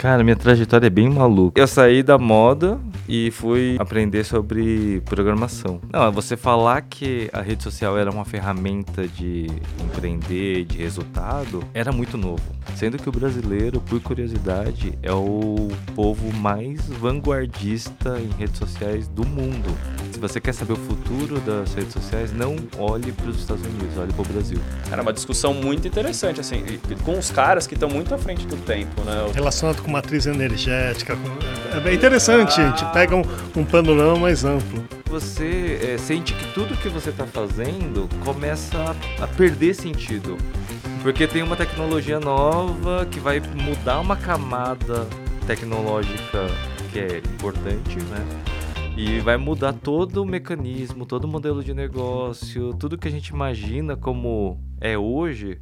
Cara, minha trajetória é bem maluca. Eu saí da moda e fui aprender sobre programação. Não, você falar que a rede social era uma ferramenta de empreender, de resultado, era muito novo. Sendo que o brasileiro, por curiosidade, é o povo mais vanguardista em redes sociais do mundo. Se você quer saber o futuro das redes sociais, não olhe para os Estados Unidos, olhe para o Brasil. Era uma discussão muito interessante, assim, com os caras que estão muito à frente do tempo, né? Relacionado com matriz energética. Com... É bem interessante, a gente pega um, um panorama mais amplo. Você é, sente que tudo que você está fazendo começa a, a perder sentido. Porque tem uma tecnologia nova que vai mudar uma camada tecnológica que é importante, né? E vai mudar todo o mecanismo, todo o modelo de negócio, tudo que a gente imagina como é hoje,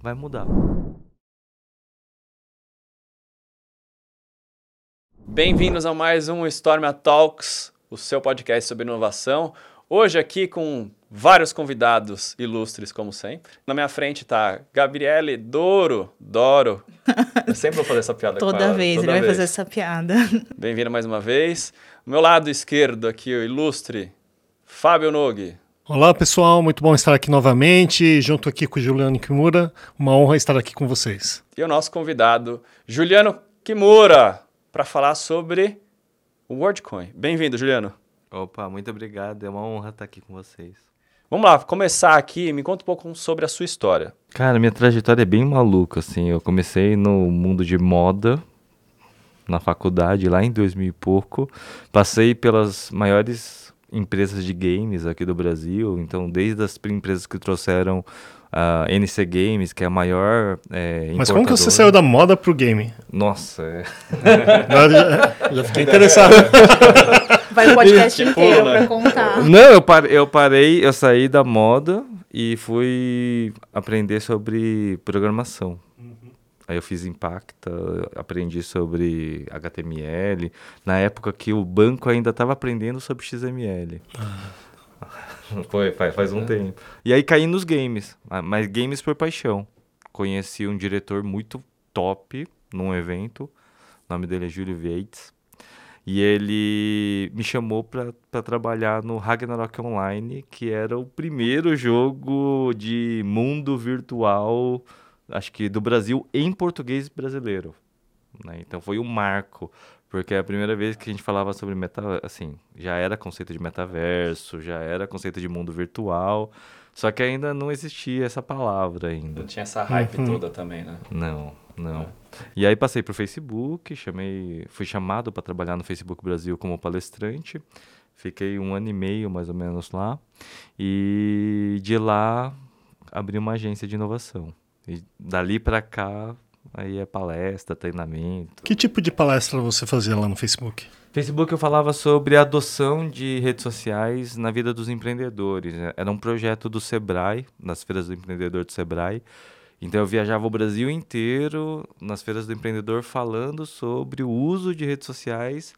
vai mudar. Bem-vindos a mais um Storm Talks, o seu podcast sobre inovação. Hoje aqui com vários convidados ilustres, como sempre. Na minha frente está Gabriele Doro. Doro. Eu sempre vou fazer essa piada Toda com ela, vez toda ele vai vez. fazer essa piada. Bem-vindo mais uma vez. Meu lado esquerdo aqui, o ilustre Fábio Nogue. Olá pessoal, muito bom estar aqui novamente, junto aqui com o Juliano Kimura. Uma honra estar aqui com vocês. E o nosso convidado, Juliano Kimura, para falar sobre o WorldCoin. Bem-vindo, Juliano. Opa, muito obrigado. É uma honra estar aqui com vocês. Vamos lá, começar aqui. Me conta um pouco sobre a sua história. Cara, minha trajetória é bem maluca, assim. Eu comecei no mundo de moda, na faculdade, lá em 2000 e pouco. Passei pelas maiores empresas de games aqui do Brasil. Então, desde as empresas que trouxeram a NC Games, que é a maior é, Mas como que você saiu da moda pro game? Nossa, é... Já, já fiquei interessado. Vai o podcast inteiro pulo, né? pra contar. Não, eu parei, eu parei, eu saí da moda e fui aprender sobre programação. Aí eu fiz Impacta, aprendi sobre HTML, na época que o banco ainda estava aprendendo sobre XML. Foi, faz, faz um tempo. E aí caí nos games, ah, mas games por paixão. Conheci um diretor muito top num evento, o nome dele é Júlio Vieites. E ele me chamou para trabalhar no Ragnarok Online, que era o primeiro jogo de mundo virtual, acho que do Brasil em português brasileiro. né? Então foi um marco, porque é a primeira vez que a gente falava sobre meta, assim, já era conceito de metaverso, já era conceito de mundo virtual, só que ainda não existia essa palavra ainda. Não tinha essa hype toda também, né? Não, não. E aí passei pro Facebook, chamei, fui chamado para trabalhar no Facebook Brasil como palestrante. Fiquei um ano e meio mais ou menos lá. E de lá abri uma agência de inovação. E dali para cá aí é palestra, treinamento. Que tipo de palestra você fazia lá no Facebook? Facebook eu falava sobre a adoção de redes sociais na vida dos empreendedores. né? Era um projeto do Sebrae, nas feiras do empreendedor do Sebrae. Então eu viajava o Brasil inteiro nas feiras do empreendedor falando sobre o uso de redes sociais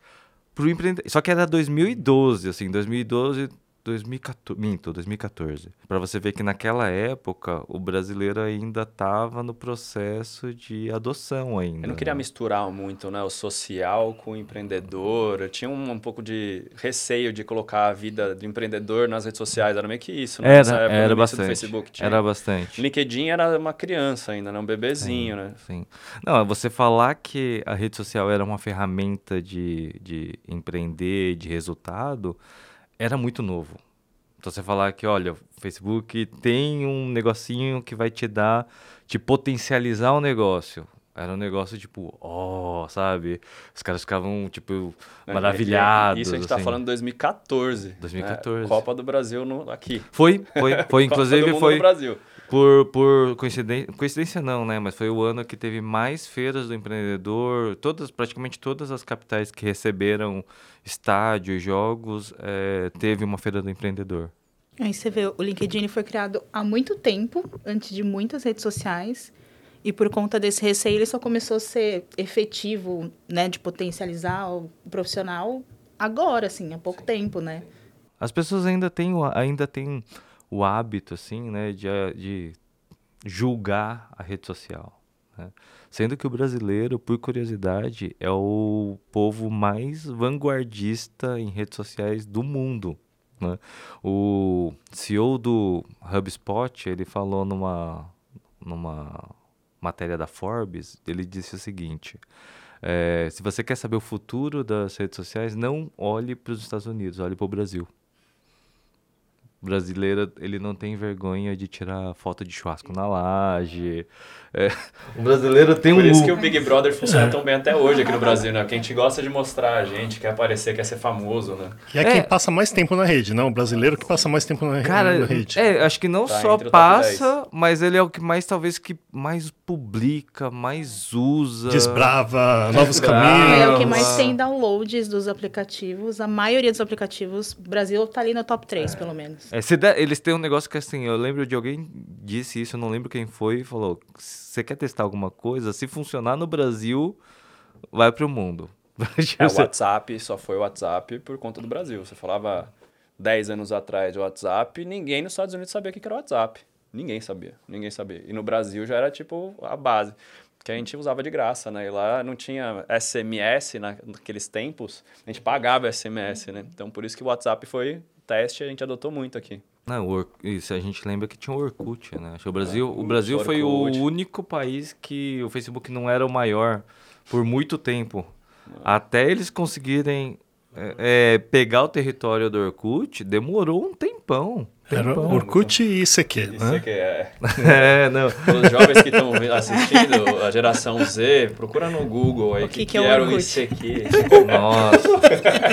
para o empreendedor. Só que era 2012, assim, 2012, 2014, minto, 2014. Para você ver que naquela época o brasileiro ainda estava no processo de adoção ainda. Eu não queria né? misturar muito né, o social com o empreendedor. Eu tinha um, um pouco de receio de colocar a vida do empreendedor nas redes sociais. Era meio que isso, né? Nessa Era, época, no era bastante. Facebook tinha. Era bastante. LinkedIn era uma criança ainda, né? Um bebezinho, né? Sim. Não, você falar que a rede social era uma ferramenta de, de empreender, de resultado, era muito novo. Então você falar que, olha, o Facebook tem um negocinho que vai te dar, te potencializar o negócio. Era um negócio tipo, ó, sabe? Os caras ficavam, tipo, É, maravilhados. Isso a gente tá assim. falando em 2014. 2014. né? Copa do Brasil no, aqui. Foi, foi, foi. Inclusive foi no Brasil. Por, por coincidência, coincidência não, né? Mas foi o ano que teve mais feiras do empreendedor. Todas, praticamente todas as capitais que receberam estádio e jogos, eh, teve uma feira do empreendedor. Aí você vê, o LinkedIn foi criado há muito tempo, antes de muitas redes sociais. E por conta desse receio, ele só começou a ser efetivo, né? De potencializar o profissional agora, assim, há pouco tempo, né? As pessoas ainda têm, ainda têm o hábito, assim, né, de, de julgar a rede social. Né? Sendo que o brasileiro, por curiosidade, é o povo mais vanguardista em redes sociais do mundo. Né? O CEO do HubSpot, ele falou numa, numa matéria da Forbes, ele disse o seguinte: é, se você quer saber o futuro das redes sociais, não olhe para os Estados Unidos, olhe para o Brasil brasileiro ele não tem vergonha de tirar foto de churrasco na laje. É, o brasileiro tem Por um. Por isso que o Big Brother funciona é. tão bem até hoje aqui no Brasil, né? Porque a gente gosta de mostrar a gente, quer aparecer, quer ser famoso, né? E é, é, quem passa mais tempo na rede, não? O brasileiro que passa mais tempo na, Cara, na rede. É, acho que não tá só passa, mas ele é o que mais, talvez, que mais publica, mais usa. Desbrava novos caminhos. É o que mais tem downloads dos aplicativos. A maioria dos aplicativos, o Brasil tá ali no top 3, pelo menos. É, eles têm um negócio que assim, eu lembro de alguém disse isso, eu não lembro quem foi, e falou: você quer testar alguma coisa? Se funcionar no Brasil, vai para o mundo. É, o WhatsApp só foi o WhatsApp por conta do Brasil. Você falava 10 anos atrás de WhatsApp, ninguém nos Estados Unidos sabia o que era o WhatsApp. Ninguém sabia, ninguém sabia. E no Brasil já era tipo a base, que a gente usava de graça, né? E lá não tinha SMS naqueles tempos, a gente pagava SMS, né? Então por isso que o WhatsApp foi teste, a gente adotou muito aqui. Não, o isso, a gente lembra que tinha o Orkut, né? O Brasil, o Brasil foi o único país que o Facebook não era o maior por muito tempo. Até eles conseguirem é, é, pegar o território do Orkut, demorou um tempão. Era Orkut e ICQ, né? ICQ, é. é, não. Os jovens que estão assistindo, a geração Z, procura no Google aí o que, que, que, é era o ICQ. Nossa.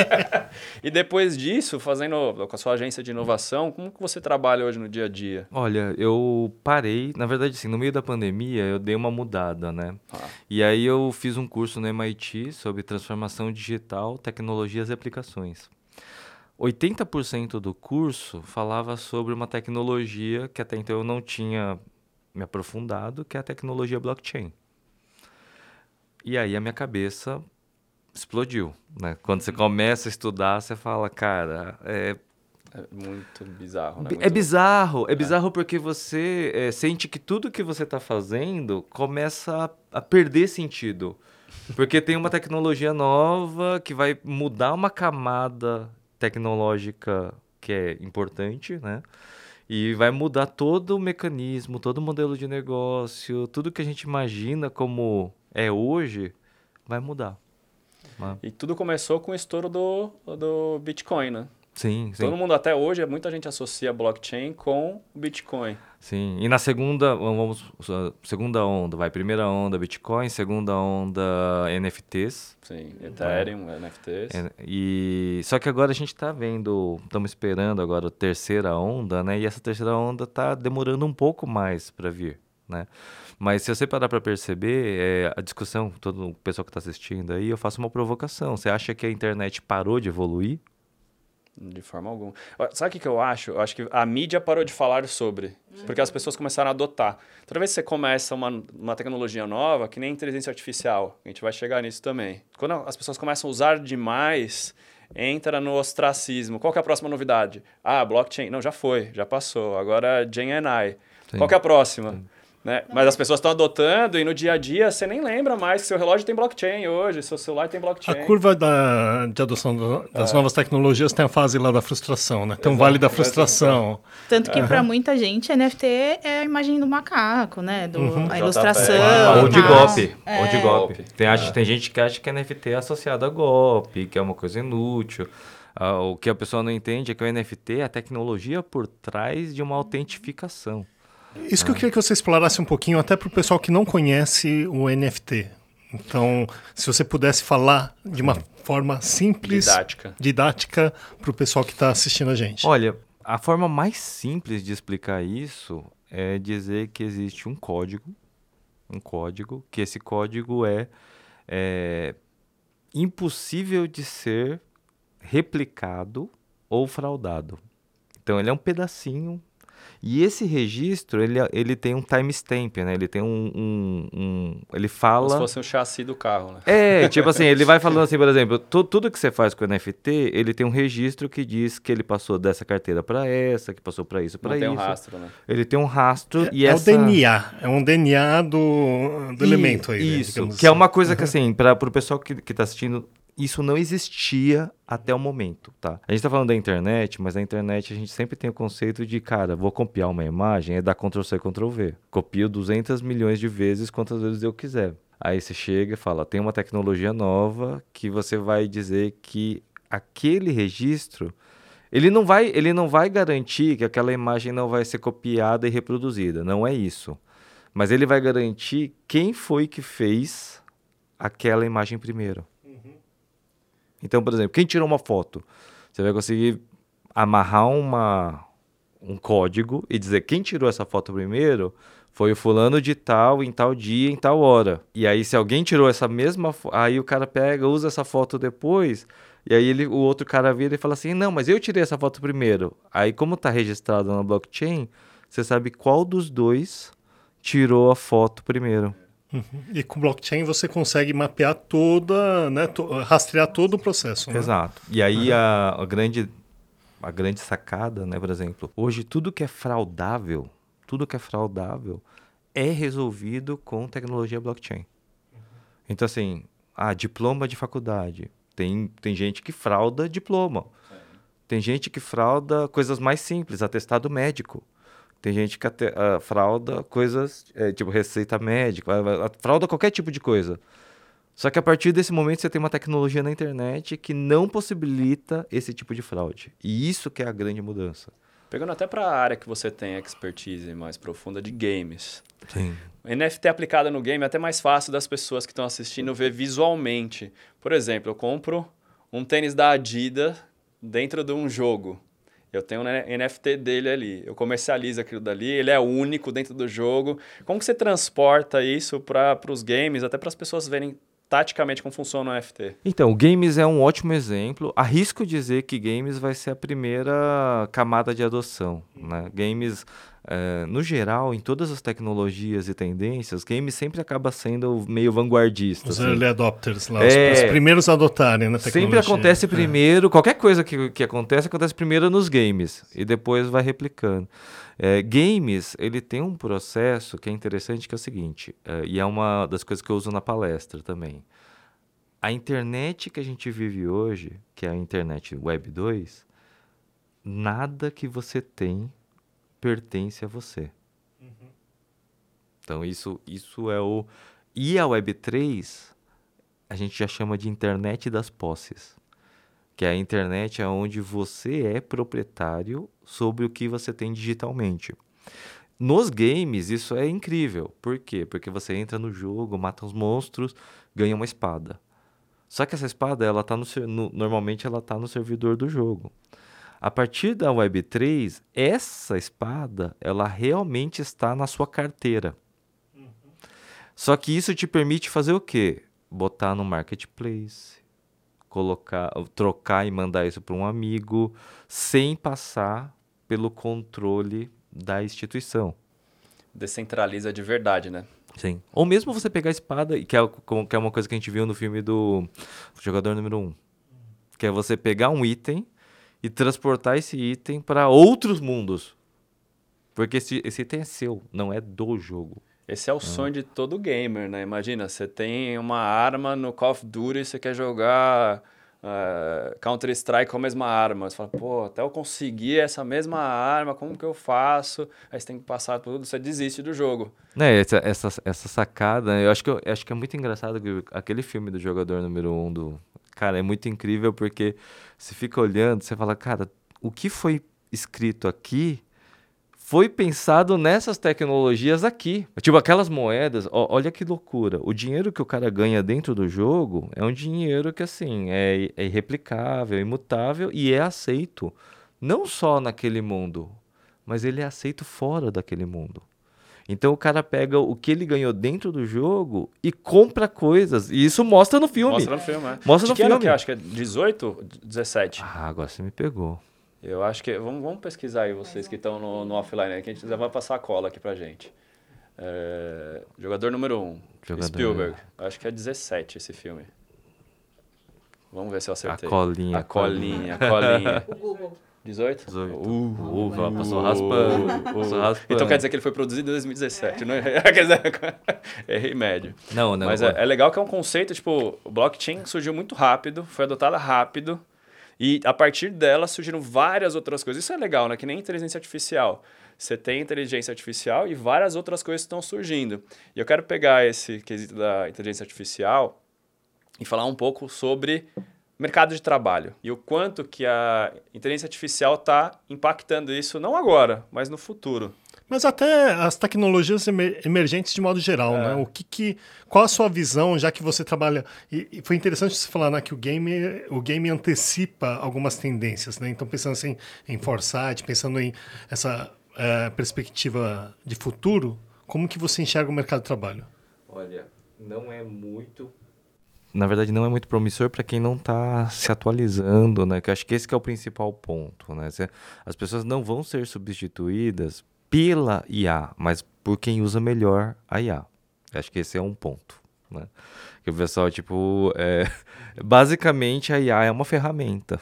e depois disso, fazendo com a sua agência de inovação, como que você trabalha hoje no dia a dia? Olha, eu parei, na verdade, assim, no meio da pandemia, eu dei uma mudada, né? Ah. E aí eu fiz um curso no MIT sobre transformação digital, tecnologias e aplicações. 80% do curso falava sobre uma tecnologia que até então eu não tinha me aprofundado, que é a tecnologia blockchain. E aí a minha cabeça explodiu, né? Quando você começa a estudar, você fala, cara, é é muito bizarro, né? É muito... É bizarro, é bizarro porque você é, sente que tudo que você está fazendo começa a, a, perder sentido. Porque tem uma tecnologia nova que vai mudar uma camada tecnológica que é importante, né? E vai mudar todo o mecanismo, todo o modelo de negócio, tudo que a gente imagina como é hoje, vai mudar. Né? E tudo começou com o estouro do, do Bitcoin, né? Sim, sim. Todo mundo até hoje, muita gente associa blockchain com Bitcoin. Sim, e na segunda, vamos, segunda onda, vai, primeira onda Bitcoin, segunda onda NFTs. Sim, Ethereum. NFTs. E, só que agora a gente está vendo, estamos esperando agora a terceira onda, né? E essa terceira onda está demorando um pouco mais para vir, né? Mas se você parar para perceber, é, a discussão, todo o pessoal que está assistindo aí, eu faço uma provocação. Você acha que a internet parou de evoluir? De forma alguma. Sabe o que, que eu acho? Eu acho que a mídia parou de falar sobre, porque as pessoas começaram a adotar. Toda vez que você começa uma, uma tecnologia nova, que nem inteligência artificial, a gente vai chegar nisso também. Quando as pessoas começam a usar demais, entra no ostracismo. Qual é a próxima novidade? Ah, blockchain. Não, já foi, já passou. Agora GenAI. Qual é a próxima? Sim. Né? Mas as pessoas estão adotando e no dia a dia você nem lembra mais que seu relógio tem blockchain hoje, seu celular tem blockchain. A curva da, de adoção das é. novas tecnologias tem a fase lá da frustração, né? Tem um vale da frustração. Tanto que uhum. para muita gente NFT é a imagem do macaco, né? Do, uhum. A ilustração. Ou de golpe. É. Ou de golpe. Tem, acha, tem gente que acha que NFT é associado a golpe, que é uma coisa inútil. Uh, o que a pessoa não entende é que o NFT é a tecnologia por trás de uma autentificação. Isso que eu queria que você explorasse um pouquinho, até para o pessoal que não conhece o NFT. Então, se você pudesse falar de uma forma simples, didática, didática para o pessoal que está assistindo a gente. Olha, a forma mais simples de explicar isso é dizer que existe um código, um código, que esse código é, é impossível de ser replicado ou fraudado. Então, ele é um pedacinho E esse registro, ele, ele tem um timestamp, né? Ele tem um, um, um ele fala... Como se fosse um chassi do carro, né? É, tipo assim, ele vai falando assim, por exemplo, tu, tudo que você faz com o NFT, ele tem um registro que diz que ele passou dessa carteira para essa, que passou para isso, para isso. tem um rastro, né? Ele tem um rastro é, e é essa... o DNA, é um DNA do, do E- elemento aí. né, Isso, digamos que é assim. uma coisa que assim, para o pessoal que, que tá assistindo, isso não existia até o momento, tá? A gente tá falando da internet, mas na internet a gente sempre tem o conceito de, cara, vou copiar uma imagem, é dar Ctrl C, Ctrl V. Copio 200 milhões de vezes quantas vezes eu quiser. Aí você chega e fala, tem uma tecnologia nova que você vai dizer que aquele registro ele não vai, ele não vai garantir que aquela imagem não vai ser copiada e reproduzida, não é isso. Mas ele vai garantir quem foi que fez aquela imagem primeiro. Então, por exemplo, quem tirou uma foto, você vai conseguir amarrar uma, um código e dizer quem tirou essa foto primeiro foi o fulano de tal, em tal dia, em tal hora. E aí, se alguém tirou essa mesma foto, aí o cara pega, usa essa foto depois, e aí ele, o outro cara vira e fala assim, não, mas eu tirei essa foto primeiro. Aí, como está registrado na blockchain, você sabe qual dos dois tirou a foto primeiro. E com blockchain você consegue mapear toda, né, to- rastrear todo o processo. né? Exato. E aí a, a grande a grande sacada, né, por exemplo, hoje tudo que é fraudável, tudo que é fraudável é resolvido com tecnologia blockchain. Então assim, ah, diploma de faculdade. Tem, tem gente que frauda diploma. Tem gente que frauda coisas mais simples, atestado médico. Tem gente que ate- ah, frauda coisas, eh, tipo receita médica, ah, frauda qualquer tipo de coisa. Só que a partir desse momento você tem uma tecnologia na internet que não possibilita esse tipo de fraude. E isso que é a grande mudança. Pegando até para a área que você tem expertise mais profunda de games. Sim. NFT aplicada no game é até mais fácil das pessoas que estão assistindo ver visualmente. Por exemplo, eu compro um tênis da Adidas dentro de um jogo. Eu tenho um NFT dele ali. Eu comercializo aquilo dali, ele é único dentro do jogo. Como que você transporta isso para os games, até para as pessoas verem taticamente como funciona o NFT? Então, games é um ótimo exemplo. Arrisco dizer que games vai ser a primeira camada de adoção. Né? Games, eh, no geral, em todas as tecnologias e tendências, games sempre acaba sendo meio vanguardista. Os assim. early adopters lá, É. os, os primeiros a adotarem na tecnologia. Sempre acontece É. primeiro, qualquer coisa que, que acontece, acontece primeiro nos games e depois vai replicando. É, games, ele tem um processo que é interessante, que é o seguinte, é, e é uma das coisas que eu uso na palestra também. A internet que a gente vive hoje, que é a internet Web 2, nada que você tem pertence a você. Então isso, isso é o... E a Web 3, a gente já chama de internet das posses. Que é a internet onde você é proprietário sobre o que você tem digitalmente. Nos games, isso é incrível. Por quê? Porque você entra no jogo, mata os monstros, ganha uma espada. Só que essa espada, ela tá no, ser- no- normalmente ela está no servidor do jogo. A partir da Web3, essa espada, ela realmente está na sua carteira. Só que isso te permite fazer o quê? Botar no marketplace, colocar, trocar e mandar isso para um amigo, sem passar pelo controle da instituição. Descentraliza de verdade, né? Sim. Ou mesmo você pegar a espada, e que é, que é uma coisa que a gente viu no filme do Jogador Número 1. Que é você pegar um item e transportar esse item para outros mundos. Porque esse, esse item é seu, não é do jogo. Esse é o sonho de todo gamer, né? Imagina, você tem uma arma no Call of Duty e você quer jogar eh, Counter-Strike com a mesma arma. Você fala, pô, até eu conseguir essa mesma arma, como que eu faço? Aí você tem que passar tudo, você desiste do jogo. Né, essa, essa, essa sacada, eu acho, que, eu acho que é muito engraçado que aquele filme do jogador número um do. Cara, é muito incrível porque você fica olhando, você fala, cara, o que foi escrito aqui foi pensado nessas tecnologias aqui. Tipo, aquelas moedas, ó, olha que loucura. O dinheiro que o cara ganha dentro do jogo é um dinheiro que, assim, é, é irreplicável, imutável e é aceito. Não só naquele mundo, mas ele é aceito fora daquele mundo. Então o cara pega o que ele ganhou dentro do jogo e compra coisas. E isso mostra no filme. Mostra no filme, né? Mostra de no que ano filme. que é? Acho que é 18? 17? Ah, agora você me pegou. Eu acho que. Vamos, vamos pesquisar aí, vocês que estão no, no offline, aí, que a gente já vai passar a cola aqui pra gente. É, jogador número 1, um, Jogador. Spielberg. Acho que é 17 esse filme. Vamos ver se eu A acertei. colinha. A colinha, a colinha. O Google. 18? 18. Uh, Uva, passou raspando. Passou raspando. Então quer dizer que ele foi produzido em 2017, não é? Errei médio. Não, não. Mas é, é legal que é um conceito, tipo, o blockchain surgiu muito rápido, foi adotada rápido, e a partir dela surgiram várias outras coisas. Isso é legal, né? Que nem inteligência artificial. Você tem inteligência artificial e várias outras coisas estão surgindo. E eu quero pegar esse quesito da inteligência artificial e falar um pouco sobre mercado de trabalho e o quanto que a inteligência artificial está impactando isso, não agora, mas no futuro. Mas até as tecnologias emer- emergentes de modo geral, né? O que, que qual a sua visão, já que você trabalha e, e foi interessante você falar né, que o game o game antecipa algumas tendências, né? Então pensando assim em foresight, pensando em essa eh, perspectiva de futuro, como que você enxerga o mercado de trabalho? Olha, não é muito. Na verdade, não é muito promissor para quem não está se atualizando, né? Que acho que esse que é o principal ponto, né? As pessoas não vão ser substituídas pela IA, mas por quem usa melhor a IA. Acho que esse é um ponto, né? Que o pessoal, tipo, é... basicamente a IA é uma ferramenta.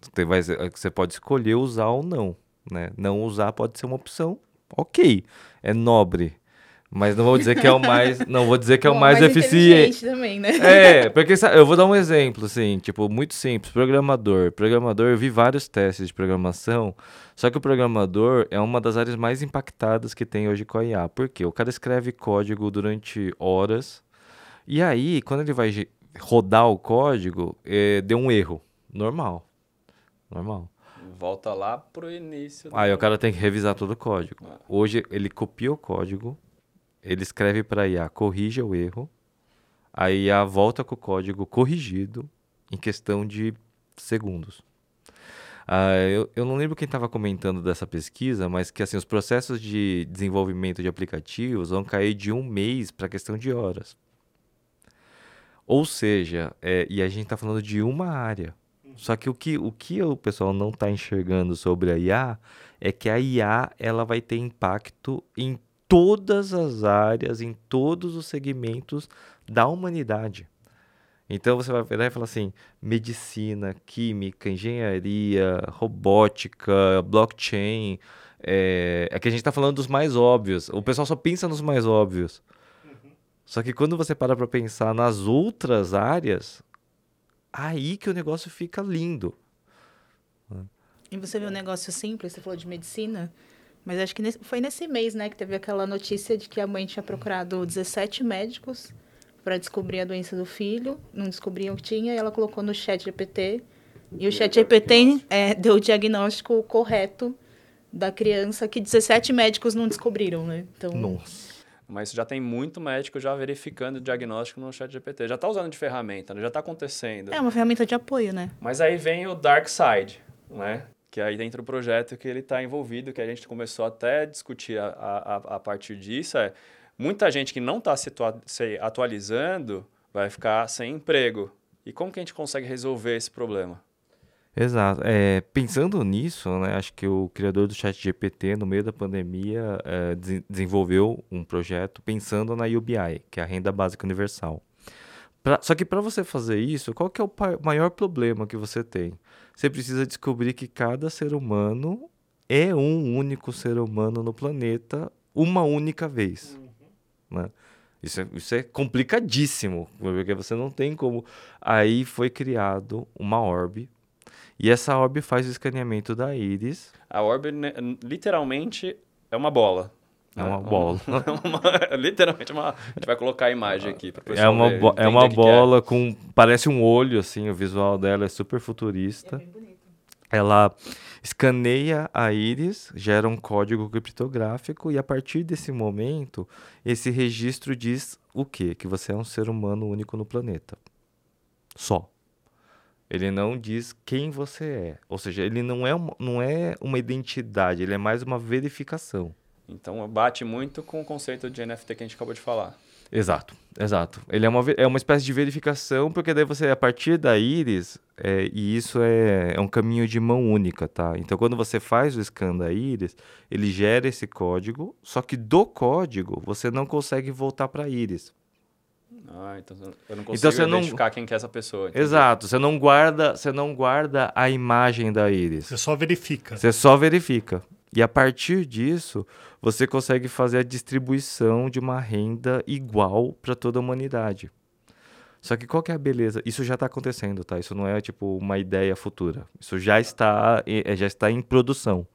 Você vai- Você pode escolher usar ou não, né? Não usar pode ser uma opção, ok, é nobre. Mas não vou dizer que é o mais, não vou dizer que é o Bom, mais, eficiente. também, né? É, porque eu vou dar um exemplo, assim, tipo, muito simples. Programador. Programador, eu vi vários testes de programação, só que o programador é uma das áreas mais impactadas que tem hoje com a IA. Por quê? O cara escreve código durante horas, e aí, quando ele vai rodar o código, eh, deu um erro. Normal. Normal. Volta lá pro início. do- Aí o cara tem que revisar todo o código. Hoje ele copia o código, ele escreve para a IA, corrige o erro, a IA volta com o código corrigido em questão de segundos. Ah, eu, eu não lembro quem estava comentando dessa pesquisa, mas que assim, os processos de desenvolvimento de aplicativos vão cair de um mês para questão de horas. Ou seja, é, e a gente está falando de uma área. Só que o que o, que o pessoal não está enxergando sobre a IA é que a IA ela vai ter impacto em todas as áreas, em todos os segmentos da humanidade. Então você vai virar e falar assim: medicina, química, engenharia, robótica, blockchain. É, é que a gente está falando dos mais óbvios. O pessoal só pensa nos mais óbvios. Só que quando você para para pensar nas outras áreas, aí que o negócio fica lindo. E você vê um negócio simples, você falou de medicina, mas acho que nesse- foi nesse mês, né, que teve aquela notícia de que a mãe tinha procurado 17 médicos para descobrir a doença do filho, não descobriam o que tinha, e ela colocou no chat GPT, e o chat GPT é, deu o diagnóstico correto da criança que 17 médicos não descobriram, né? Então, Nossa. Mas já tem muito médico já verificando o diagnóstico no chat GPT. Já está usando de ferramenta, né? já está acontecendo. é uma ferramenta de apoio, né? Mas aí vem o Dark Side, né? Que aí dentro do projeto que ele está envolvido, que a gente começou até a discutir a, a, a- partir disso, é muita gente que não está se, se atualizando vai ficar sem emprego. E como que a gente consegue resolver esse problema? Exato. É, pensando nisso, né, acho que o criador do chat GPT, no meio da pandemia, é, desen- desenvolveu um projeto pensando na UBI, que é a Renda Básica Universal. Pra- só que para você fazer isso, qual que é o maior problema que você tem? Você precisa descobrir que cada ser humano é um único ser humano no planeta, uma única vez. né? Isso é, isso é complicadíssimo, porque você não tem como. Aí foi criado uma orbe, e essa orbe faz o escaneamento da íris. A orbe, né, literalmente, é uma bola. É né? uma bola. uma- literalmente uma... A gente vai colocar a imagem aqui para É uma, bo- é uma bola com. Parece um olho, assim, o visual dela é super futurista. Ela escaneia a íris, gera um código criptográfico, e a partir desse momento, esse registro diz o quê? Que você é um ser humano único no planeta. Só. Ele não diz quem você é. Ou seja, ele não é uma, não é uma identidade, ele é mais uma verificação. Então bate muito com o conceito de NFT que a gente acabou de falar. Exato, exato. Ele é uma, é uma espécie de verificação, porque daí você, a partir da íris, é, e isso é, é um caminho de mão única, tá? Então, quando você faz o scan da íris, ele gera esse código, só que do código você não consegue voltar para a íris. Ah, então eu não consigo então, você identificar não... quem que é essa pessoa. Entendi. Exato, você não guarda, você não guarda a imagem da íris. Você só verifica. Você só verifica. E a partir disso, você consegue fazer a distribuição de uma renda igual para toda a humanidade. Só que qual que é a beleza? Isso já está acontecendo, tá? Isso não é tipo uma ideia futura. Isso já está, é, já está em produção.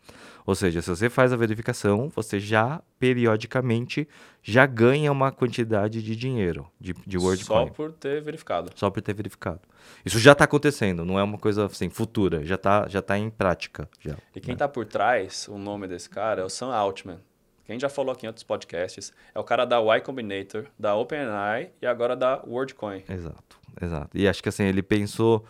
Ou seja, se você faz a verificação, você já periodicamente já ganha uma quantidade de dinheiro de, de WorldCoin. Só por ter verificado. Só por ter verificado. Isso já está acontecendo, não é uma coisa assim futura, já está já tá em prática. Já, e quem está né? por trás, o nome desse cara é o Sam Altman. Quem já falou aqui em outros podcasts, é o cara da Y Combinator, da OpenAI e agora da WorldCoin. Exato, exato. E acho que assim, ele pensou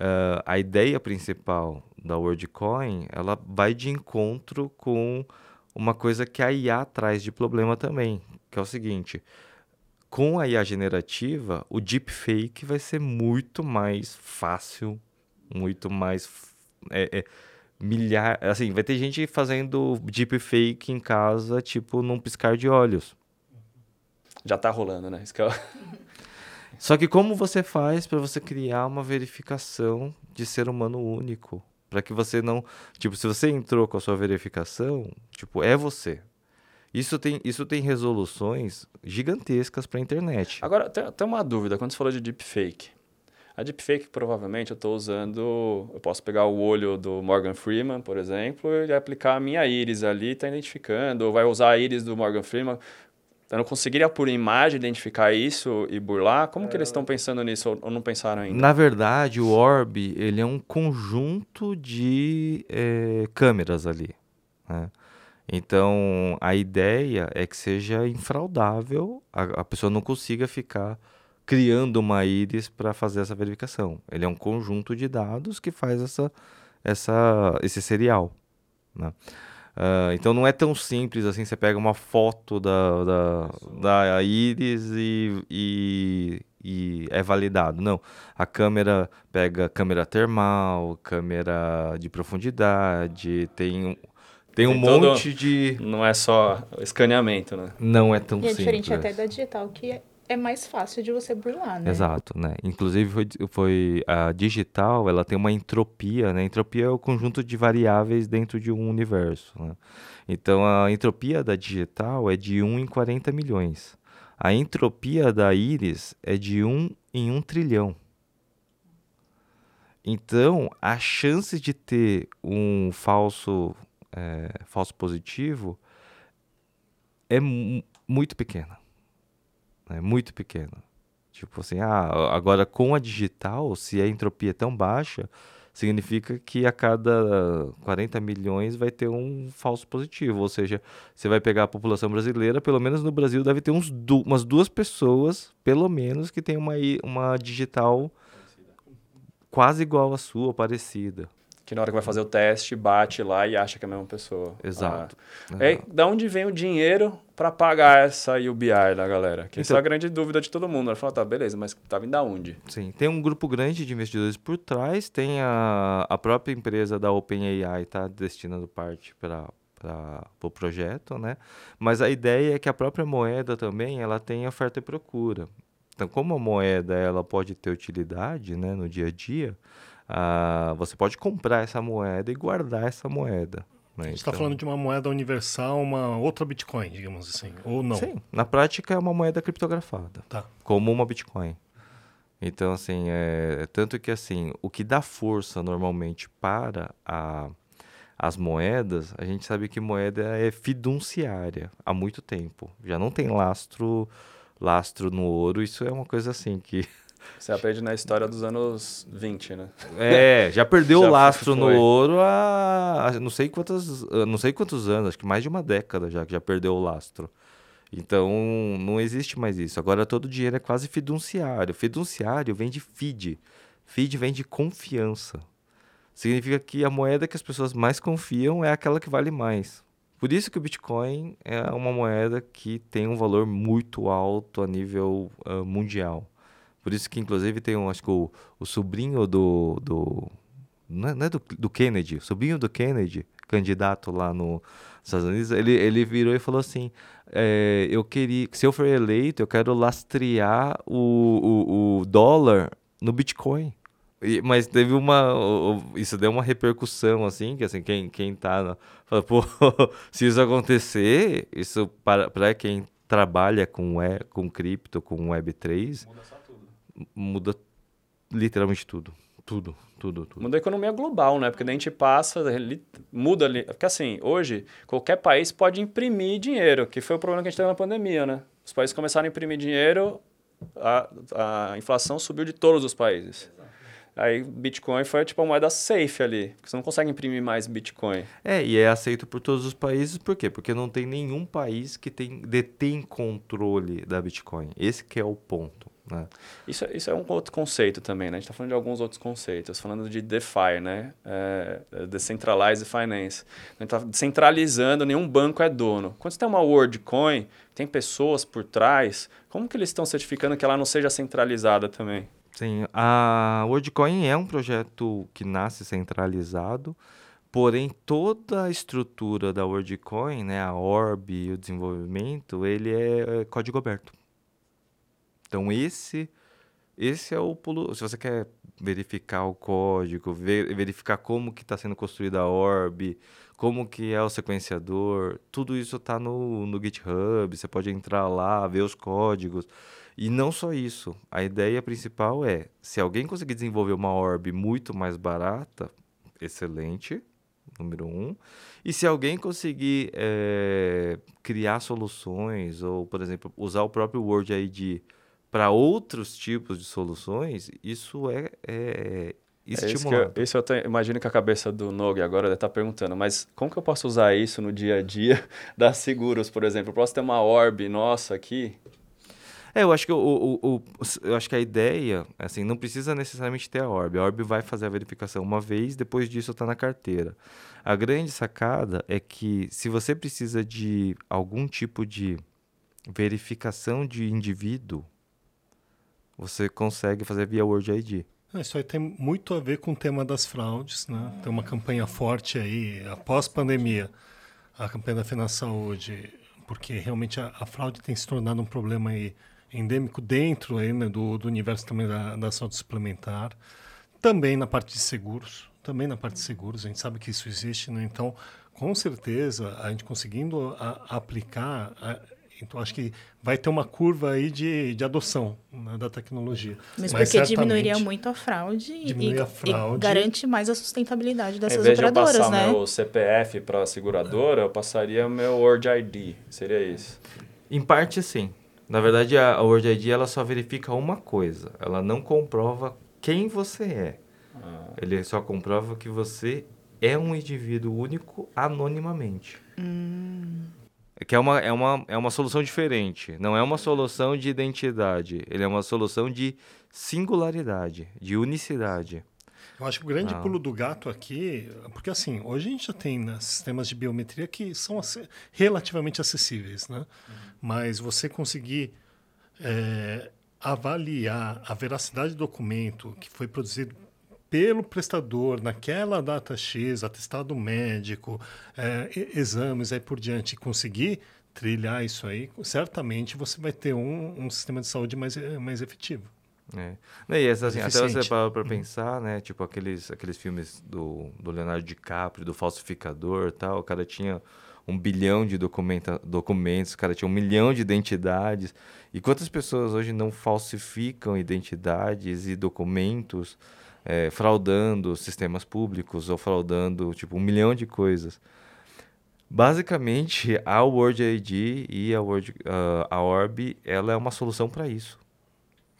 uh, a ideia principal da WorldCoin, ela vai de encontro com uma coisa que a IA traz de problema também, que é o seguinte, com a IA generativa, o deepfake vai ser muito mais fácil, muito mais... É, é, milhar, assim, vai ter gente fazendo deepfake em casa, tipo, num piscar de olhos. Já tá rolando, né? Eu... Só que como você faz para você criar uma verificação de ser humano único? Para que você não, tipo, se você entrou com a sua verificação, tipo, é você. Isso tem, isso tem resoluções gigantescas para a internet. Agora, tem, tem uma dúvida. Quando você falou de deepfake, a deepfake, provavelmente, eu estou usando... Eu posso pegar o olho do Morgan Freeman, por exemplo, e aplicar a minha íris ali, está identificando. Ou vai usar a íris do Morgan Freeman. Eu não conseguiria, por imagem, identificar isso e burlar? Como é... que eles estão pensando nisso ou não pensaram ainda? Na verdade, o Orb ele é um conjunto de é, câmeras ali. Né? Então, a ideia é que seja infraudável, a, a pessoa não consiga ficar criando uma íris para fazer essa verificação. Ele é um conjunto de dados que faz essa, essa, esse serial. Né? Uh, então não é tão simples assim, você pega uma foto da, da, da íris e, e, e, é validado. Não, a câmera pega câmera termal, câmera de profundidade, tem, tem um tem monte de... Não é só escaneamento, né? Não é tão simples. E é diferente até da digital, que é mais fácil de você burlar, né? Exato, né? Inclusive foi, foi a digital, ela tem uma entropia, né? Entropia é o conjunto de variáveis dentro de um universo, né? Então a entropia da digital é de 1 em 40 milhões. A entropia da íris é de 1 em 1 trilhão. Então, a chance de ter um falso, é, falso positivo é muito pequena né? muito pequeno. Tipo assim, ah, agora com a digital, se a entropia é tão baixa, significa que a cada 40 milhões vai ter um falso positivo. Ou seja, você vai pegar a população brasileira, pelo menos no Brasil deve ter uns du umas duas pessoas, pelo menos, que tem uma, uma digital quase igual à sua, parecida que na hora que vai fazer o teste, bate lá e acha que é a mesma pessoa. Exato. Ah. Da onde vem o dinheiro para pagar essa UBI da galera? Que então, essa é a grande dúvida de todo mundo. Ela fala, tá, beleza, mas tá vindo da onde? Sim, tem um grupo grande de investidores por trás, tem a, a própria empresa da OpenAI tá destinando parte para para o pro projeto, né? Mas a ideia é que a própria moeda também ela tem oferta e procura. Então, como a moeda ela pode ter utilidade, né, no dia a dia, ah, você pode comprar essa moeda e guardar essa moeda. Né? Você está então... falando de uma moeda universal, uma outra Bitcoin, digamos assim, ou não? Sim, na prática é uma moeda criptografada, tá. como uma Bitcoin. Então, assim, é, tanto que assim, o que dá força normalmente para a, as moedas, a gente sabe que moeda é fiduciária há muito tempo. Já não tem lastro, lastro no ouro, isso é uma coisa assim que você aprende na história dos anos 20, né? É, já perdeu já o lastro foi. no ouro há não sei quantos, não sei quantos anos, acho que mais de uma década já que já perdeu o lastro. Então, não existe mais isso. Agora todo dinheiro é quase fiduciário. Fiduciário vem de FID. FID vem de confiança. Significa que a moeda que as pessoas mais confiam é aquela que vale mais. Por isso que o Bitcoin é uma moeda que tem um valor muito alto a nível uh, mundial. Por isso que, inclusive, tem, um, acho que o, o sobrinho do, do não é, não é do, do, Kennedy, o sobrinho do Kennedy, candidato lá no, nos Estados Unidos, ele, ele virou e falou assim: é, eu queria, se eu for eleito, eu quero lastrear o, o, o dólar no Bitcoin. E, mas teve uma. Isso deu uma repercussão, assim, que assim, quem, quem tá. Fala, pô, se isso acontecer, isso para, para quem trabalha com, com cripto, com Web3, muda. Muda literalmente tudo. Tudo, tudo, tudo. Muda a economia global, né? Porque daí a gente passa, muda ali. Porque assim, hoje, qualquer país pode imprimir dinheiro, que foi o problema que a gente teve na pandemia, né? Os países começaram a imprimir dinheiro, a, a inflação subiu de todos os países. Aí Bitcoin foi tipo uma moeda safe ali, porque você não consegue imprimir mais Bitcoin. É, e é aceito por todos os países, por quê? Porque não tem nenhum país que tem, detém controle da Bitcoin. Esse que é o ponto. Né? Isso, isso é um outro conceito também, né? A gente está falando de alguns outros conceitos, falando de DeFi, né? É, é Decentralized Finance. A gente está centralizando, nenhum banco é dono. Quando você tem uma WorldCoin, tem pessoas por trás, como que eles estão certificando que ela não seja centralizada também? Sim, a WorldCoin é um projeto que nasce centralizado, porém toda a estrutura da WorldCoin, né, a orb e o desenvolvimento, ele é código aberto. Então esse esse é o pulo. Se você quer verificar o código, ver, verificar como que está sendo construída a orb, como que é o sequenciador, tudo isso está no, no GitHub. Você pode entrar lá, ver os códigos. E não só isso, a ideia principal é, se alguém conseguir desenvolver uma orb muito mais barata, excelente, número um. E se alguém conseguir é, criar soluções, ou, por exemplo, usar o próprio Word ID para outros tipos de soluções, isso é, é estimulado. É isso, eu, isso eu imagino que a cabeça do Nog agora deve estar tá perguntando, mas como que eu posso usar isso no dia a dia das seguros, por exemplo? Eu posso ter uma orb nossa aqui é, eu acho que o, o, o, eu acho que a ideia, assim, não precisa necessariamente ter a Orb. A Orb vai fazer a verificação uma vez, depois disso está na carteira. A grande sacada é que se você precisa de algum tipo de verificação de indivíduo, você consegue fazer via Word ID. É, isso aí tem muito a ver com o tema das fraudes, né? Tem uma campanha forte aí, após pandemia, a campanha da Fena Saúde, porque realmente a, a fraude tem se tornado um problema aí endêmico dentro aí, né, do, do universo também da, da saúde suplementar, também na parte de seguros, também na parte de seguros, a gente sabe que isso existe, né? então com certeza a gente conseguindo a, aplicar, a, então acho que vai ter uma curva aí de, de adoção né, da tecnologia. Mas, Mas porque diminuiria muito a fraude, e, a fraude, e, garante mais a sustentabilidade dessas em operadoras, de eu passar né? meu CPF para a seguradora, eu passaria meu Word ID, seria isso? Em parte sim. Na verdade, a, a Word ID ela só verifica uma coisa. Ela não comprova quem você é. Ah. Ele só comprova que você é um indivíduo único anonimamente. Hum. Que é uma, é, uma, é uma solução diferente. Não é uma solução de identidade. Ele é uma solução de singularidade, de unicidade. Eu acho que o grande pulo do gato aqui, porque assim, hoje a gente já tem né, sistemas de biometria que são relativamente acessíveis, né? Uhum. Mas você conseguir é, avaliar a veracidade do documento que foi produzido pelo prestador naquela data X, atestado médico, é, exames aí por diante, conseguir trilhar isso aí, certamente você vai ter um, um sistema de saúde mais, mais efetivo. É. E essa, assim, até você para pra uhum. pensar, né? Tipo, aqueles, aqueles filmes do, do Leonardo DiCaprio, do falsificador tal, o cara tinha um bilhão de documenta, documentos, o cara tinha um milhão de identidades. E quantas pessoas hoje não falsificam identidades e documentos, é, fraudando sistemas públicos ou fraudando, tipo, um milhão de coisas? Basicamente, a Word ID e a, Word, uh, a Orb, ela é uma solução para isso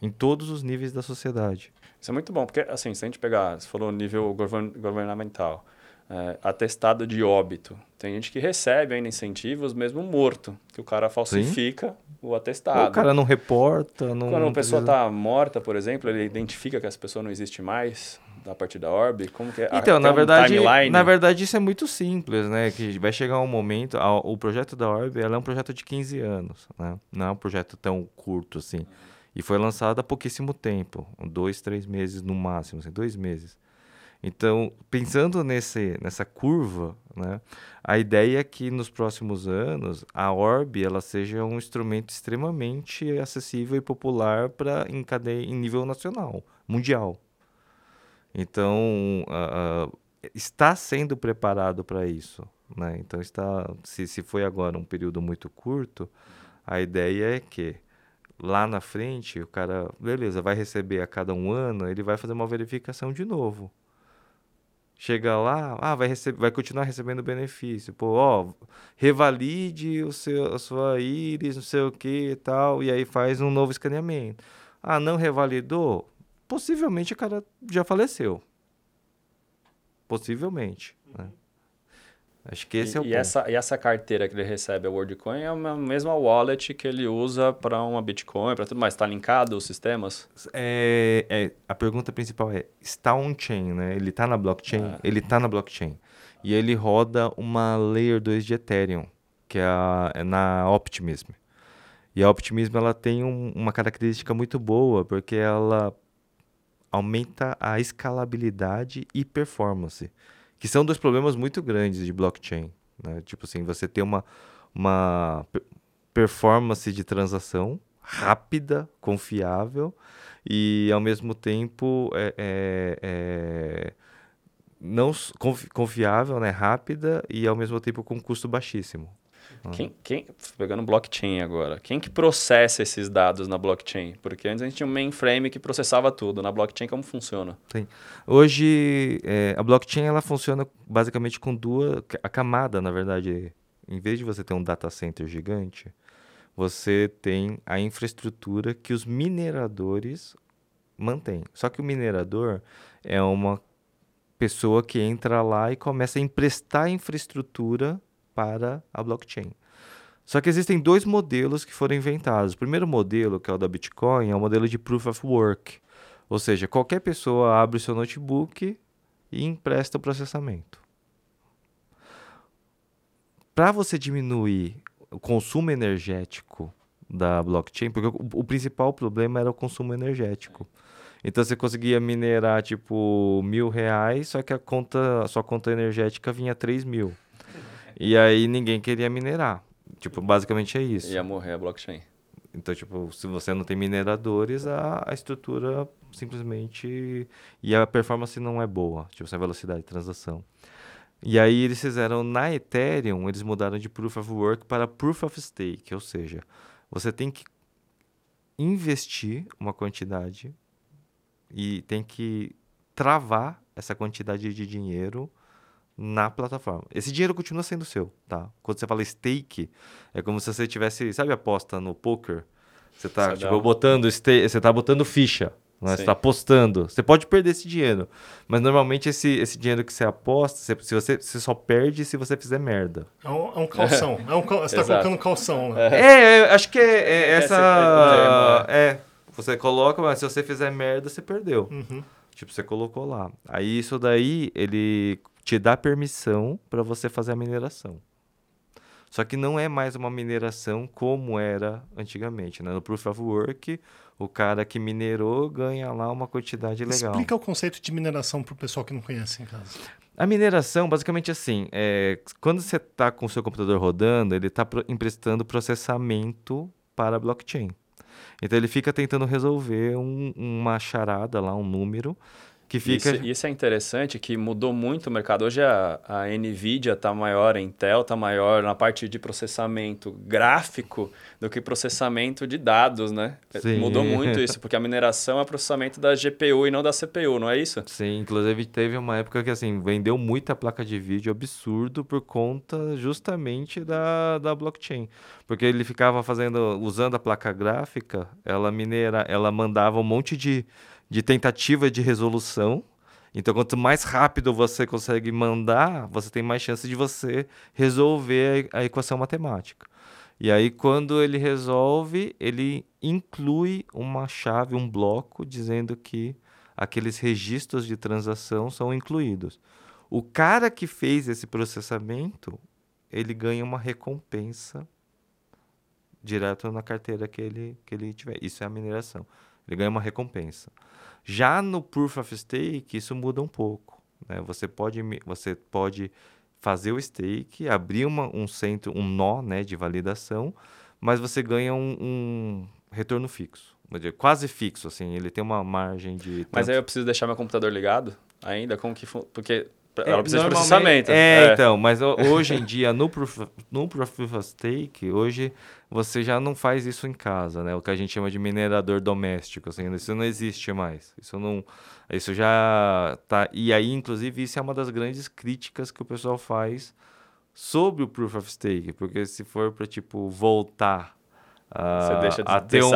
em todos os níveis da sociedade. Isso é muito bom, porque assim, se a gente pegar, você falou nível govern governamental, é, atestado de óbito. Tem gente que recebe ainda incentivos mesmo morto, que o cara falsifica Sim. o atestado. O cara não reporta. Não, Quando uma pessoa está morta, por exemplo, ele identifica que essa pessoa não existe mais da parte da Orb? Como que é? Então, na verdade, timeline? na verdade isso é muito simples, né? Que vai chegar um momento, o projeto da Orb, ela é um projeto de 15 anos, né? Não é um projeto tão curto assim. E foi lançado há pouquíssimo tempo, dois, três meses no máximo, assim, dois meses. Então, pensando nesse, nessa curva, né, a ideia é que nos próximos anos a Orb ela seja um instrumento extremamente acessível e popular para em em nível nacional, mundial. Então, uh, uh, está sendo preparado para isso. Né? Então, está, se, se foi agora um período muito curto, a ideia é que lá na frente o cara, beleza, vai receber a cada um ano, ele vai fazer uma verificação de novo chega lá, ah, vai, receber, vai continuar recebendo benefício. Pô, ó, revalide o seu, a sua íris, não sei o que e tal, e aí faz um novo escaneamento. Ah, não revalidou? Possivelmente o cara já faleceu. Possivelmente. Né? Acho que esse e, é o e ponto. Essa, e essa carteira que ele recebe, a WorldCoin, é a mesma wallet que ele usa para uma Bitcoin, para tudo mais. Está linkado os sistemas? É, é, a pergunta principal é, está on-chain, né? Ele está na blockchain? É. Ele está na blockchain. E ele roda uma Layer 2 de Ethereum, que é, a, é na Optimism. E a Optimism ela tem um, uma característica muito boa, porque ela aumenta a escalabilidade e performance que são dois problemas muito grandes de blockchain. Né? Tipo assim, você ter uma, uma performance de transação rápida, confiável e ao mesmo tempo é, é, é não confiável, né, rápida e ao mesmo tempo com custo baixíssimo. Quem, quem, pegando blockchain agora, quem que processa esses dados na blockchain? Porque antes a gente tinha um mainframe que processava tudo. Na blockchain, como funciona? Tem. Hoje, é, a blockchain ela funciona basicamente com duas... A camada, na verdade, em vez de você ter um data center gigante, você tem a infraestrutura que os mineradores mantêm. Só que o minerador é uma pessoa que entra lá e começa a emprestar infraestrutura para a blockchain. Só que existem dois modelos que foram inventados. O primeiro modelo, que é o da Bitcoin, é o modelo de Proof of Work. Ou seja, qualquer pessoa abre o seu notebook e empresta o processamento. Para você diminuir o consumo energético da blockchain, porque o, o, principal problema era o consumo energético. Então você conseguia minerar tipo mil reais, só que a conta, a sua conta energética vinha três mil. E aí ninguém queria minerar. Tipo, basicamente é isso. Ia morrer a blockchain. Então, tipo, se você não tem mineradores, a, a estrutura simplesmente. E a performance não é boa, tipo, sem velocidade de transação. E aí eles fizeram na Ethereum, eles mudaram de Proof of Work para Proof of Stake, ou seja, você tem que investir uma quantidade e tem que travar essa quantidade de dinheiro na plataforma. Esse dinheiro continua sendo seu, tá? Quando você fala stake, é como se você tivesse, sabe aposta no poker? Você tá tipo, botando stake, você tá botando ficha, né? Você tá apostando. Você pode perder esse dinheiro, mas normalmente esse, esse dinheiro que você aposta, você, se você, você só perde se você fizer merda. É um, é um calção. é um, você tá colocando calção. Né? É, é, acho que é, é essa... É, você coloca, mas se você fizer merda, você perdeu. Uhum. Tipo, você colocou lá. Aí isso daí, ele te dá permissão para você fazer a mineração. Só que não é mais uma mineração como era antigamente. Né? No Proof of Work, o cara que minerou ganha lá uma quantidade legal. Explica o conceito de mineração para o pessoal que não conhece em casa. A mineração, basicamente assim, é, quando você está com o seu computador rodando, ele está emprestando processamento para a blockchain. Então ele fica tentando resolver um, uma charada lá, um número, que fica... Isso, isso, é interessante, que mudou muito o mercado. Hoje a, a NVIDIA está maior, a Intel está maior na parte de processamento gráfico do que processamento de dados, né? Sim. Mudou muito isso, porque a mineração é processamento da GPU e não da CPU, não é isso? Sim, inclusive teve uma época que assim, vendeu muita placa de vídeo absurdo por conta justamente da, da blockchain. Porque ele ficava fazendo, usando a placa gráfica, ela minera, ela mandava um monte de de tentativa de resolução Então, quanto mais rápido você consegue mandar, você tem mais chance de você resolver a, equação matemática. E aí, quando ele resolve, ele inclui uma chave, um bloco, dizendo que aqueles registros de transação são incluídos. O cara que fez esse processamento, ele ganha uma recompensa direto na carteira que ele, que ele tiver. Isso é a mineração. Ele ganha uma recompensa. Já no Proof of Stake, isso muda um pouco. Né? Você, pode, você pode fazer o stake, abrir uma, um centro, um nó né, de validação, mas você ganha um, um retorno fixo. Quase fixo, assim, ele tem uma margem de. Mas aí eu preciso deixar meu computador ligado ainda? Como que. Porque ela é, precisa de processamento. É, é, então, mas hoje em dia, no Proof, no Proof of Stake, hoje você já não faz isso em casa, né? O que a gente chama de minerador doméstico, assim, isso não existe mais. Isso não, isso já tá. E aí, inclusive, isso é uma das grandes críticas que o pessoal faz sobre o Proof of Stake, porque se for para tipo voltar deixa de a ter um,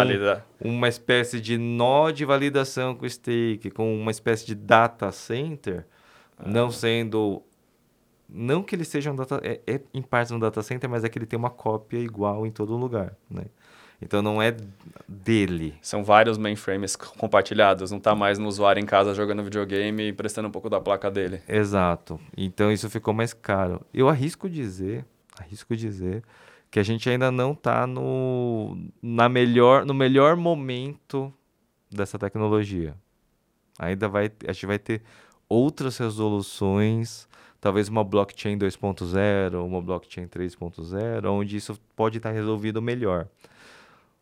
uma espécie de nó de validação com o stake, com uma espécie de data center, não sendo. Não que ele seja um data. É, é em parte um data center, mas é que ele tem uma cópia igual em todo lugar. Né? Então não é dele. São vários mainframes compartilhados, não está mais no usuário em casa jogando videogame e prestando um pouco da placa dele. Exato. Então isso ficou mais caro. Eu arrisco dizer, arrisco dizer que a gente ainda não está no na melhor no melhor momento dessa tecnologia. Ainda vai a gente vai ter outras resoluções, talvez uma blockchain 2.0, uma blockchain 3.0, onde isso pode estar resolvido melhor.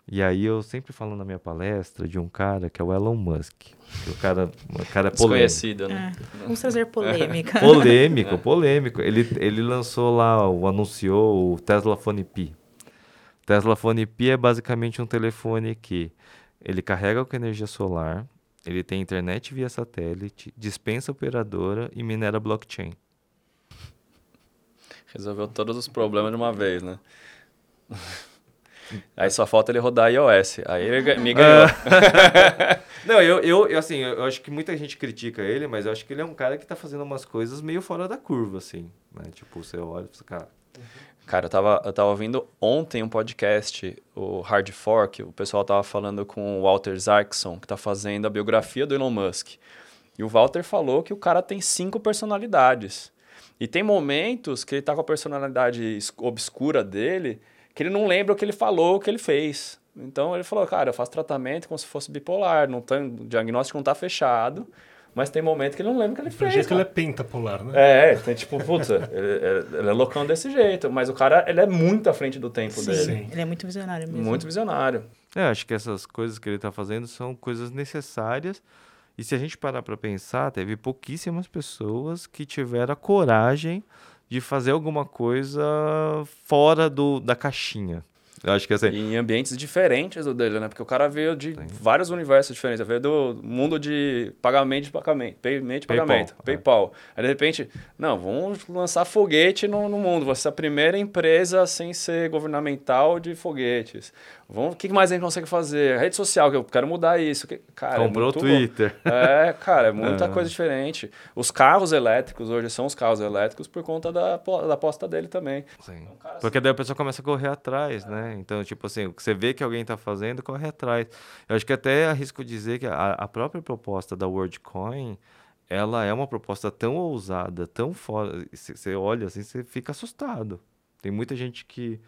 E aí eu sempre falo na minha palestra de um cara que é o Elon Musk. O cara, o cara é polêmico. né? É, vamos trazer polêmica. polêmico, polêmico. Ele, ele lançou lá, o, anunciou o Tesla Phone P. Tesla Phone P é basicamente um telefone que ele carrega com energia solar, ele tem internet via satélite, dispensa operadora e minera blockchain. Resolveu todos os problemas de uma vez, né? Aí só falta ele rodar iOS. Aí ele me ganhou. Não, eu, eu, eu, assim, eu acho que muita gente critica ele, mas eu acho que ele é um cara que tá fazendo umas coisas meio fora da curva, assim. Né? Tipo, você olha e fala, cara, Cara, eu tava, eu tava ouvindo ontem um podcast, o Hard Fork, o pessoal tava falando com o Walter Isaacson, que tá fazendo a biografia do Elon Musk. E o Walter falou que o cara tem cinco personalidades. E tem momentos que ele tá com a personalidade obscura dele, que ele não lembra o que ele falou, o que ele fez. Então ele falou, cara, eu faço tratamento como se fosse bipolar, não tá, o diagnóstico não tá fechado. Mas tem momento que ele não lembra o que ele fez. jeito que ele é pentapolar, né? É, tem tipo, putz, ele, ele, é loucão desse jeito. Mas o cara, ele é muito à frente do tempo Sim. dele. Sim. Ele é muito visionário mesmo. Muito visionário. É, acho que essas coisas que ele está fazendo são coisas necessárias. E se a gente parar para pensar, teve pouquíssimas pessoas que tiveram a coragem de fazer alguma coisa fora do, da caixinha. Eu acho que assim. em ambientes diferentes do dele, né? Porque o cara veio de Sim. vários universos diferentes. Ele veio do mundo de pagamento de pagamento, payment de pagamento, PayPal. PayPal. É. Aí de repente, não, vamos lançar foguete no, no mundo. Você é a primeira empresa sem ser governamental de foguetes. Vamos, o que mais a gente consegue fazer? Rede social, que eu quero mudar isso. Que, cara, é Comprou o Twitter. Bom. É, cara, é muita é. coisa diferente. Os carros elétricos hoje são os carros elétricos por conta da, da aposta dele também. Sim. Então, cara, Porque assim, daí a pessoa começa a correr atrás, é. Né? Então, tipo assim, o que você vê que alguém está fazendo, corre atrás. Eu acho que até arrisco dizer que a, a própria proposta da WorldCoin ela é uma proposta tão ousada, tão fora. Você olha assim, você fica assustado. Tem muita gente que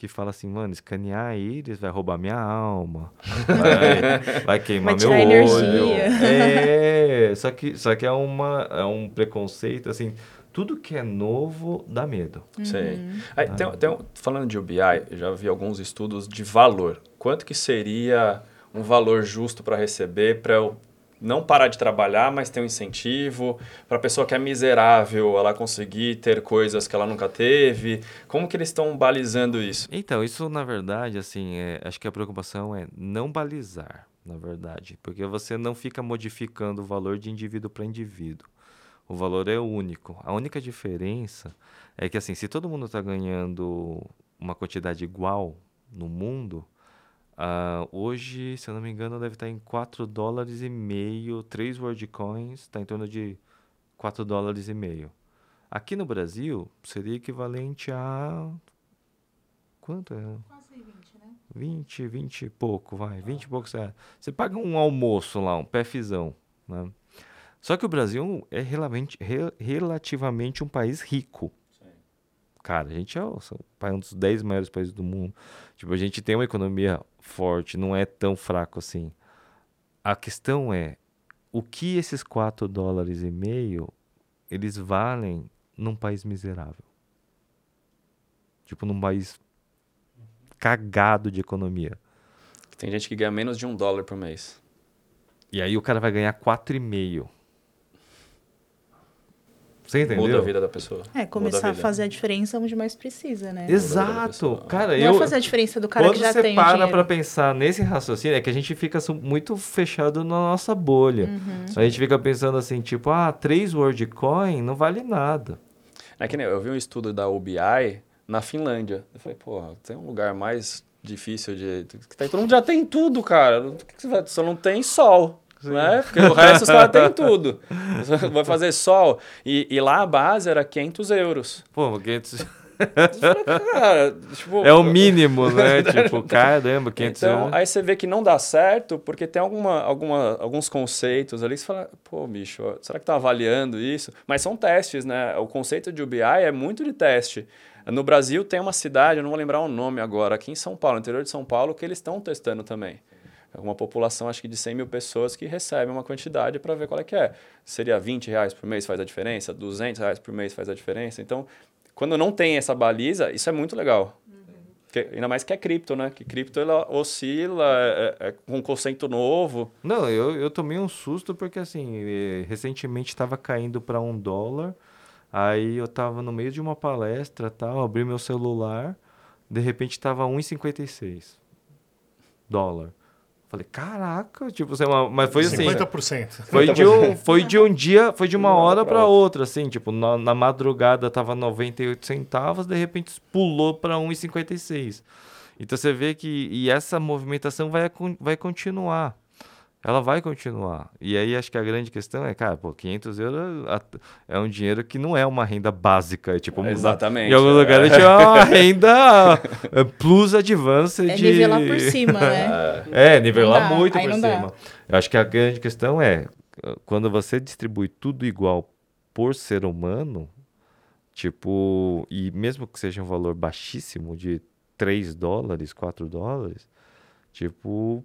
que fala assim, mano, escanear íris vai roubar minha alma, vai, vai queimar vai meu olho. Energia. É, só que, só que é, uma, é um preconceito, assim, tudo que é novo dá medo. Uhum. Sim. Aí, tem, tem, falando de UBI, eu já vi alguns estudos de valor. Quanto que seria um valor justo para receber para eu não parar de trabalhar, mas ter um incentivo para a pessoa que é miserável, ela conseguir ter coisas que ela nunca teve. Como que eles estão balizando isso? Então, isso na verdade, assim, é, acho que a preocupação é não balizar, na verdade, porque você não fica modificando o valor de indivíduo para indivíduo. O valor é único. A única diferença é que, assim, se todo mundo está ganhando uma quantidade igual no mundo, Uh, hoje, se eu não me engano, deve estar em 4 dólares e meio. 3 World Coins está em torno de 4 dólares e meio. Aqui no Brasil, seria equivalente a. Quanto é? Quase 20, né? 20, 20 e pouco, vai. 20 e pouco. Você, você paga um almoço lá, um PFzão. Né? Só que o Brasil é relativamente, um país rico. Cara, a gente é um dos 10 maiores países do mundo. Tipo, a gente tem uma economia forte, não é tão fraco assim. A questão é, o que esses 4 dólares e meio, eles valem num país miserável? Tipo, num país cagado de economia. Tem gente que ganha menos de um dólar por mês. E aí o cara vai ganhar 4,5 você entendeu? Muda a vida da pessoa. É, começar a, a, fazer a diferença onde mais precisa, né? Exato. Cara, Não eu... é fazer a diferença do cara que já tem Quando você para pra pensar nesse raciocínio, é que a gente fica muito fechado na nossa bolha. Uhum. A gente fica pensando assim, tipo, ah, três WorldCoin não vale nada. É que nem eu vi um estudo da UBI na Finlândia. Eu falei, porra, tem um lugar mais difícil de... Todo mundo já tem tudo, cara. Só não tem sol. Né? Porque o resto os caras têm tudo. Vai fazer sol. E, e, lá a base era 500 euros. Pô, 500... Cara, tipo, é o mínimo, né? tipo, caramba, 500 então, euros. Aí você vê que não dá certo porque tem alguma, alguma, alguns conceitos ali que você fala, pô, bicho, será que tá avaliando isso? Mas são testes, né? O conceito de UBI é muito de teste. No Brasil tem uma cidade, eu não vou lembrar o nome agora, aqui em São Paulo, interior de São Paulo, que eles estão testando também uma população, acho que de 100 mil pessoas que recebe uma quantidade para ver qual é que é. Seria 20 reais por mês faz a diferença, 200 reais por mês faz a diferença. Então, quando não tem essa baliza, isso é muito legal. Porque, ainda mais que é cripto, né? Que cripto ela oscila, é, é, é um conceito novo. Não, eu, eu tomei um susto porque, assim, eh, recentemente estava caindo para um dólar. Aí eu estava no meio de uma palestra tal, abri meu celular, de repente estava 1,56 dólar. Falei, caraca, tipo, sei lá, mas foi assim. 50%. Foi de um, foi de um dia, foi de uma hora para outra, assim, tipo, na, na, madrugada tava 98 centavos, de repente pulou para 1,56. Então você vê que e essa movimentação vai, vai continuar ela vai continuar. E aí acho que a grande questão é, cara, pô, 500 euros é um dinheiro que não é uma renda básica. É tipo, Exatamente. Em alguns é. lugares é uma renda é, plus advanced. É de... nivelar por cima, né? É, nivelar muito por cima. Dá. Eu acho que a grande questão é, quando você distribui tudo igual por ser humano, tipo, e mesmo que seja um valor baixíssimo de 3 dólares, 4 dólares, tipo,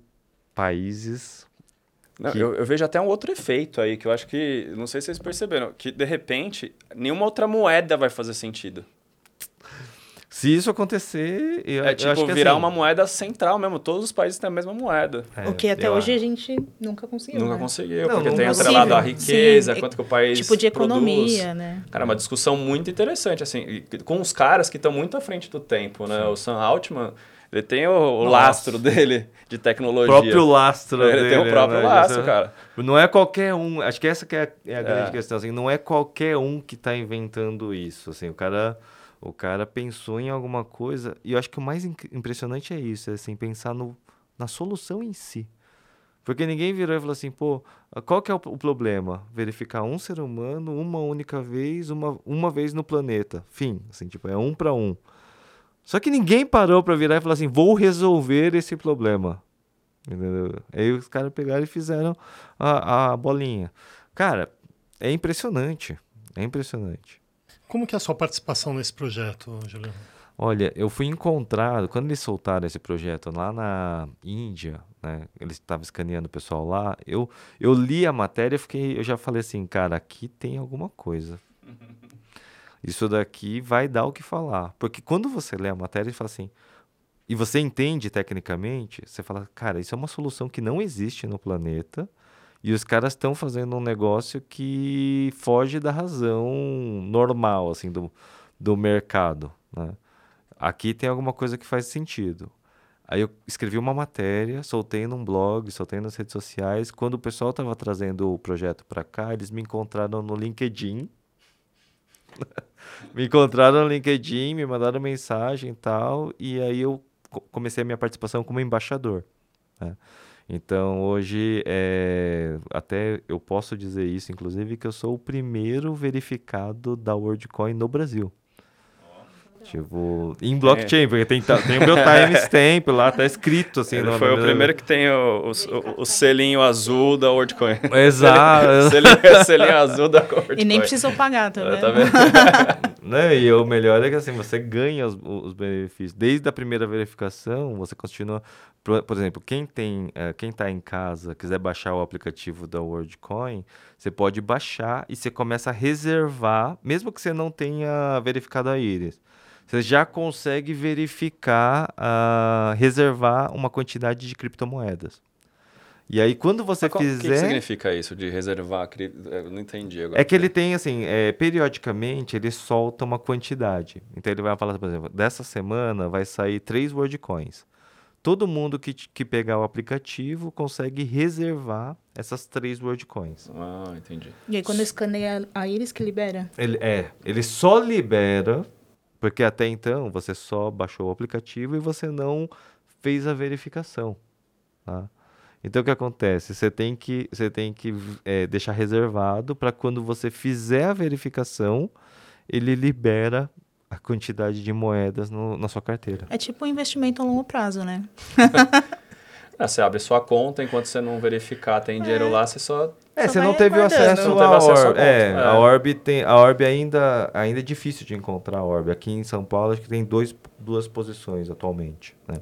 países não, que... eu, eu, vejo até um outro efeito aí, que eu acho que, não sei se vocês perceberam, que de repente nenhuma outra moeda vai fazer sentido. Se isso acontecer, eu, é tipo eu acho que virar assim, uma moeda central mesmo. Todos os países têm a mesma moeda. É, o que até hoje acho. a gente nunca conseguiu. Nunca né? conseguiu, não, porque tem atrelado a riqueza, Sim, quanto que o país Tipo de economia, produz. né? Cara, é uma discussão muito interessante, assim, com os caras que estão muito à frente do tempo, né? Sim. O Sam Altman ele tem o, o lastro dele de tecnologia. O próprio lastro ele dele. Ele tem o próprio né? lastro, cara. Não é qualquer um. Acho que essa que é, é a grande é. questão. Assim, não é qualquer um que está inventando isso. Assim, o cara, o cara pensou em alguma coisa. E eu acho que o mais impressionante é isso, é assim, pensar no, na solução em si. Porque ninguém virou e falou assim, pô, qual que é o, o problema? Verificar um ser humano uma única vez, uma, uma vez no planeta. Fim. Assim, tipo, é um para um. Só que ninguém parou para virar e falar assim: vou resolver esse problema. Entendeu? Aí os caras pegaram e fizeram a, a bolinha. Cara, é impressionante. É impressionante. Como que é a sua participação nesse projeto, Juliano? Olha, eu fui encontrado, quando eles soltaram esse projeto lá na Índia, né, eles estavam escaneando o pessoal lá, eu, eu li a matéria e fiquei, eu já falei assim, cara, aqui tem alguma coisa. Isso daqui vai dar o que falar. Porque quando você lê a matéria e fala assim, e você entende tecnicamente, você fala, cara, isso é uma solução que não existe no planeta e os caras estão fazendo um negócio que foge da razão normal, assim, do, do mercado, né? Aqui tem alguma coisa que faz sentido. Aí eu escrevi uma matéria, soltei num blog, soltei nas redes sociais. Quando o pessoal estava trazendo o projeto para cá, eles me encontraram no LinkedIn me encontraram no LinkedIn, me mandaram mensagem e tal, e aí eu comecei a minha participação como embaixador. Né? Então, hoje, é, até eu posso dizer isso, inclusive, que eu sou o primeiro verificado da WorldCoin no Brasil. Tipo, em blockchain, é. porque tem, tem o meu timestamp lá, tá escrito assim. Ele no, foi no o primeiro que tem o, o, o, selinho azul da WorldCoin. Exato. selinho, selinho azul da WorldCoin. E nem precisou pagar, tá vendo? Tá vendo? né? E o melhor é que assim, você ganha os, os benefícios. Desde a primeira verificação, você continua... Por, por exemplo, quem tem, uh, quem está em casa, quiser baixar o aplicativo da WorldCoin, você pode baixar e você começa a reservar, mesmo que você não tenha verificado a íris você já consegue verificar, uh, reservar uma quantidade de criptomoedas. E aí, quando você qual, fizer. O que, significa isso de reservar? Eu não entendi agora. É que ele tem, assim, é, periodicamente ele solta uma quantidade. Então, ele vai falar, por exemplo, dessa semana vai sair três WordCoins. Todo mundo que, que pegar o aplicativo consegue reservar essas três WordCoins. Ah, entendi. E aí, quando escaneia a íris que libera? Ele, é, ele só libera porque até então você só baixou o aplicativo e você não fez a verificação. Tá? Então o que acontece? Você tem que, você tem que é, deixar reservado para quando você fizer a verificação, ele libera a quantidade de moedas no, na sua carteira. É tipo um investimento a longo prazo, né? É, você abre sua conta, enquanto você não verificar, tem dinheiro é. lá, você só. É, você não teve acesso não à Orb. É, é, a Orb tem. A Orb ainda, ainda é difícil de encontrar a Orb. Aqui em São Paulo acho que tem dois, duas posições atualmente. Né?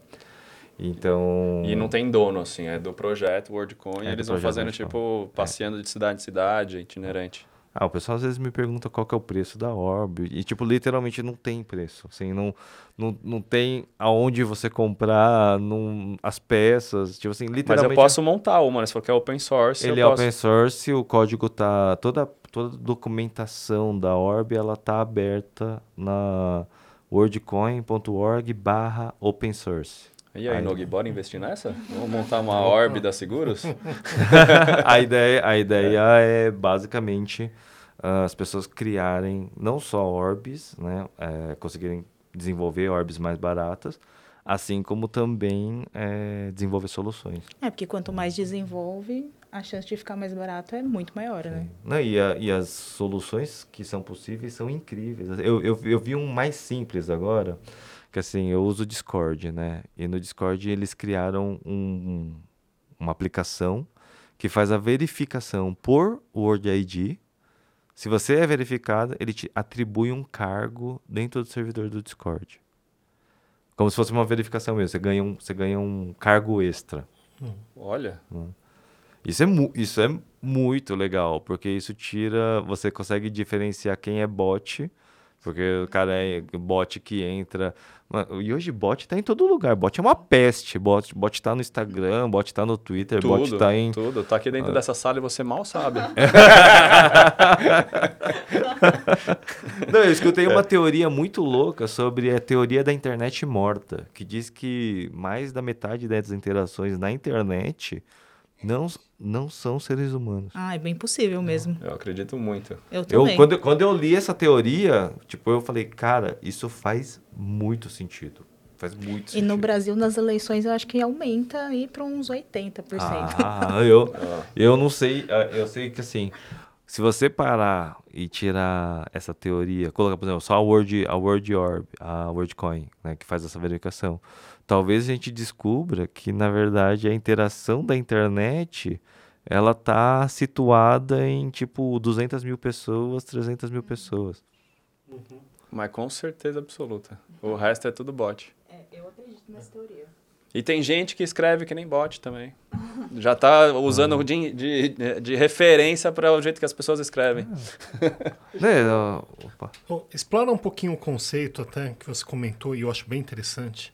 Então. E não tem dono, assim, é do projeto WorldCoin. É eles vão fazendo, tipo, é. passeando de cidade em cidade, itinerante. Ah, o pessoal às vezes me pergunta qual que é o preço da Orb. E, tipo, literalmente não tem preço. Assim, não, não, não tem aonde você comprar não, as peças. Tipo assim, literalmente... Mas eu posso montar uma, né? Se for que é open source, Ele é posso... open source, o código tá... Toda, toda documentação da Orb, ela tá aberta na wordcoin.org barra open source. E aí, aí Nog, bora investir nessa? Vamos montar uma orb da Seguros? a, ideia, a ideia é basicamente uh, as pessoas criarem não só orbs, né, é, conseguirem desenvolver orbs mais baratas, assim como também é, desenvolver soluções. É, porque quanto mais desenvolve, a chance de ficar mais barato é muito maior, né? Não, e, a, e as soluções que são possíveis são incríveis. Eu, eu, eu vi um mais simples agora, que assim, eu uso o Discord, né? E no Discord eles criaram um, uma aplicação que faz a verificação por Word ID. Se você é verificado, ele te atribui um cargo dentro do servidor do Discord. Como se fosse uma verificação mesmo. Você ganha um, você ganha um cargo extra. Hum. Olha. Hum. Isso é, isso é muito legal, porque isso tira. Você consegue diferenciar quem é bot porque o cara é bot que entra. E hoje bot tá em todo lugar. Bot é uma peste. Bot, bot tá no Instagram, bot tá no Twitter, tudo, bot tá em. Tudo. Tá aqui dentro ah. dessa sala e você mal sabe. Não, eu escutei uma teoria muito louca sobre a teoria da internet morta, que diz que mais da metade das interações na internet não, não são seres humanos. Ah, é bem possível mesmo. Eu acredito muito. Eu também. Eu, quando, quando eu li essa teoria, tipo, eu falei, cara, isso faz muito sentido. Faz muito sentido. E no Brasil, nas eleições, eu acho que aumenta aí para uns 80%. Ah, eu, eu não sei. Ah, eu sei que assim, se você parar e tirar essa teoria, colocar, por exemplo, só a Word, a Word Orb, a WordCoin, né, que faz essa verificação talvez a gente descubra que, na verdade, a interação da internet ela está situada em, tipo, 200 mil pessoas, 300 mil pessoas. Uhum. Mas com certeza absoluta. O resto é tudo bot. É, eu acredito nessa teoria. E tem gente que escreve que nem bot também. Já está usando uhum. de, de, de, referência para o jeito que as pessoas escrevem. é, opa. Bom, explora um pouquinho o conceito até que você comentou e eu acho bem interessante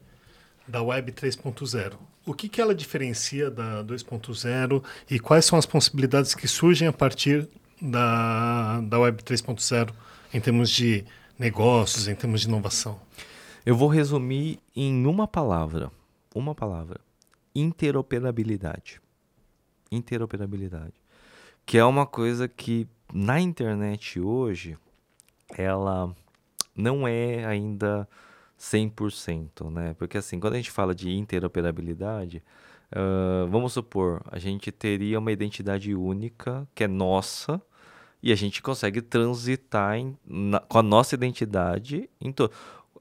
da Web 3.0. O que, que ela diferencia da 2.0 e quais são as possibilidades que surgem a partir da, da Web 3.0 em termos de negócios, em termos de inovação? Eu vou resumir em uma palavra. Uma palavra. Interoperabilidade. Interoperabilidade. Que é uma coisa que na internet hoje ela não é ainda 100%, né? Porque assim, quando a gente fala de interoperabilidade, uh, vamos supor, a gente teria uma identidade única que é nossa e a gente consegue transitar em, na, com a nossa identidade em todo.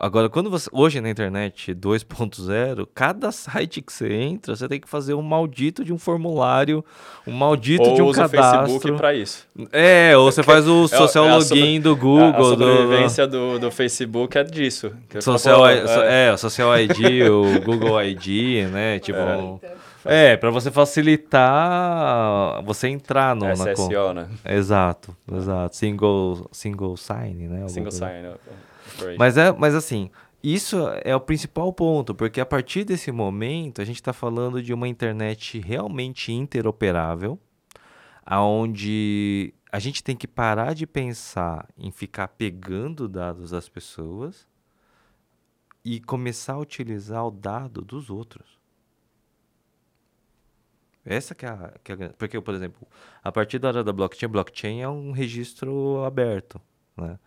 Agora, quando você. Hoje na internet 2.0, cada site que você entra, você tem que fazer um maldito de um formulário, um maldito ou de um usa cadastro. o Facebook para isso. É, ou você faz o social é a login sobre- do Google. A, a do- sobrevivência do, do Facebook é disso. Que Social, so- é. o Social ID, o Google ID, né? Tipo. É, para você facilitar você entrar no, na conta. SSO, né? Exato, exato. Single, single sign, né? Alguma Single coisa. sign. Mas, é, mas assim, isso é o principal ponto, porque a partir desse momento a gente está falando de uma internet realmente interoperável, aonde a gente tem que parar de pensar em ficar pegando dados das pessoas e começar a utilizar o dado dos outros. Essa que é a, que é a Porque, por exemplo, a partir da hora da blockchain, blockchain é um registro aberto, né?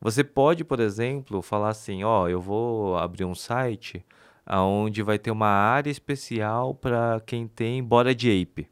Você pode, por exemplo, falar assim, ó, eu vou abrir um site aonde vai ter uma área especial para quem tem bora de ape.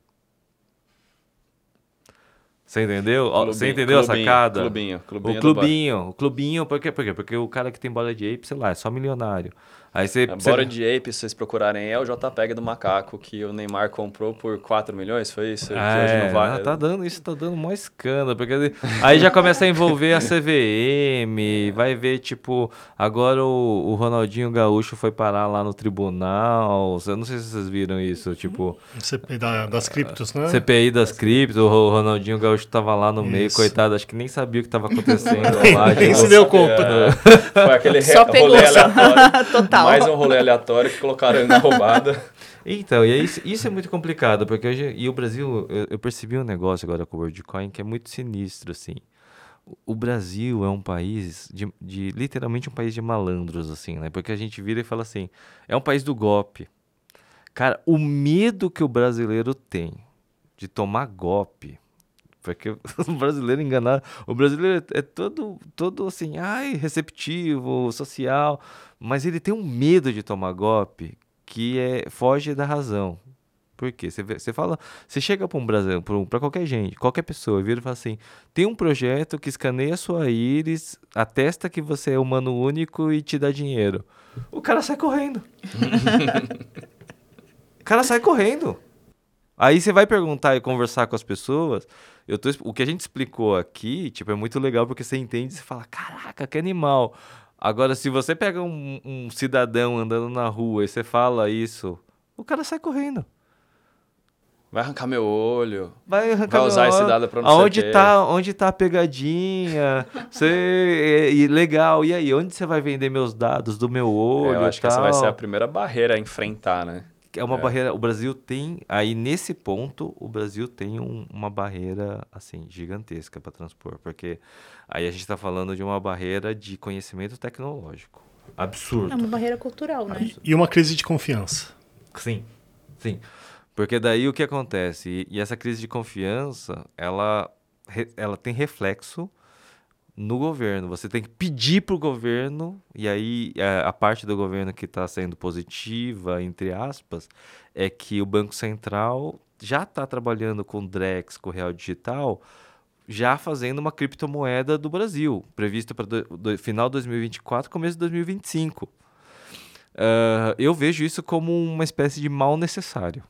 Você entendeu? Ó, Você Clubinho, entendeu a clubinho, sacada? Clubinho, clubinho. o do clubinho, o clubinho, por quê? Por quê? Porque o cara que tem bola de ape, sei lá, é só milionário. Aí você, A você- Bora de Ape, se vocês procurarem, é o JPEG do macaco que o Neymar comprou por 4 milhões, foi isso? Hoje É, não vai. ah, tá dando, isso tá dando mó escândalo, porque aí já começa a envolver a CVM, vai ver, tipo, agora o, o Ronaldinho Gaúcho foi parar lá no tribunal, eu não sei se vocês viram isso, tipo, CPI da- das criptos, né? CPI das criptos, o Ronaldinho Gaúcho tava lá no meio, Isso. coitado, acho que nem sabia o que tava acontecendo lá. nem tipo, se deu conta. É, foi aquele Só pegou rolê só. aleatório. Total. Mais um rolê aleatório que colocaram na roubada. Então, e é isso, isso é muito complicado, porque hoje, e o Brasil, eu, eu percebi um negócio agora com o WorldCoin que é muito sinistro, assim. O- O Brasil é um país de, de, literalmente um país de malandros, assim, né? Porque a gente vira e fala assim, é um país do golpe. Cara, o medo que o brasileiro tem de tomar golpe, porque o brasileiro enganar, o brasileiro é todo, todo assim, ai, receptivo, social, mas ele tem um medo de tomar golpe que é foge da razão. Por quê? Você, você fala, você chega para um brasileiro, para qualquer gente, qualquer pessoa, vira e fala assim: tem um projeto que escaneia sua íris, atesta que você é humano único e te dá dinheiro. O cara sai correndo. o cara sai correndo. Aí você vai perguntar e conversar com as pessoas. Eu tô, o que a gente explicou aqui, tipo, é muito legal porque você entende e fala: caraca, que animal. Agora, se você pega um, um cidadão andando na rua e você fala isso, o cara sai correndo. Vai arrancar meu olho. Vai, arrancar Vai usar esse dado pra não sei o Aonde quê. tá, onde tá a pegadinha? Você, e, legal, e aí? Onde você vai vender meus dados do meu olho? É, eu acho que e essa vai ser a primeira barreira a enfrentar, né? É uma barreira. O Brasil tem. Aí, nesse ponto, o Brasil tem um- uma barreira, assim, gigantesca para transpor. Porque aí a gente está falando de uma barreira de conhecimento tecnológico. Absurdo. É uma barreira cultural, né? E uma crise de confiança. Sim, sim. Porque daí o que acontece? E, e essa crise de confiança, ela, re- ela tem reflexo no governo. Você tem que pedir para o governo, e aí a, a parte do governo que está sendo positiva, entre aspas, é que o Banco Central já está trabalhando com Drex, com o Real Digital, já fazendo uma criptomoeda do Brasil, prevista para final de 2024, começo de 2025. Ah, eu vejo isso como uma espécie de mal necessário.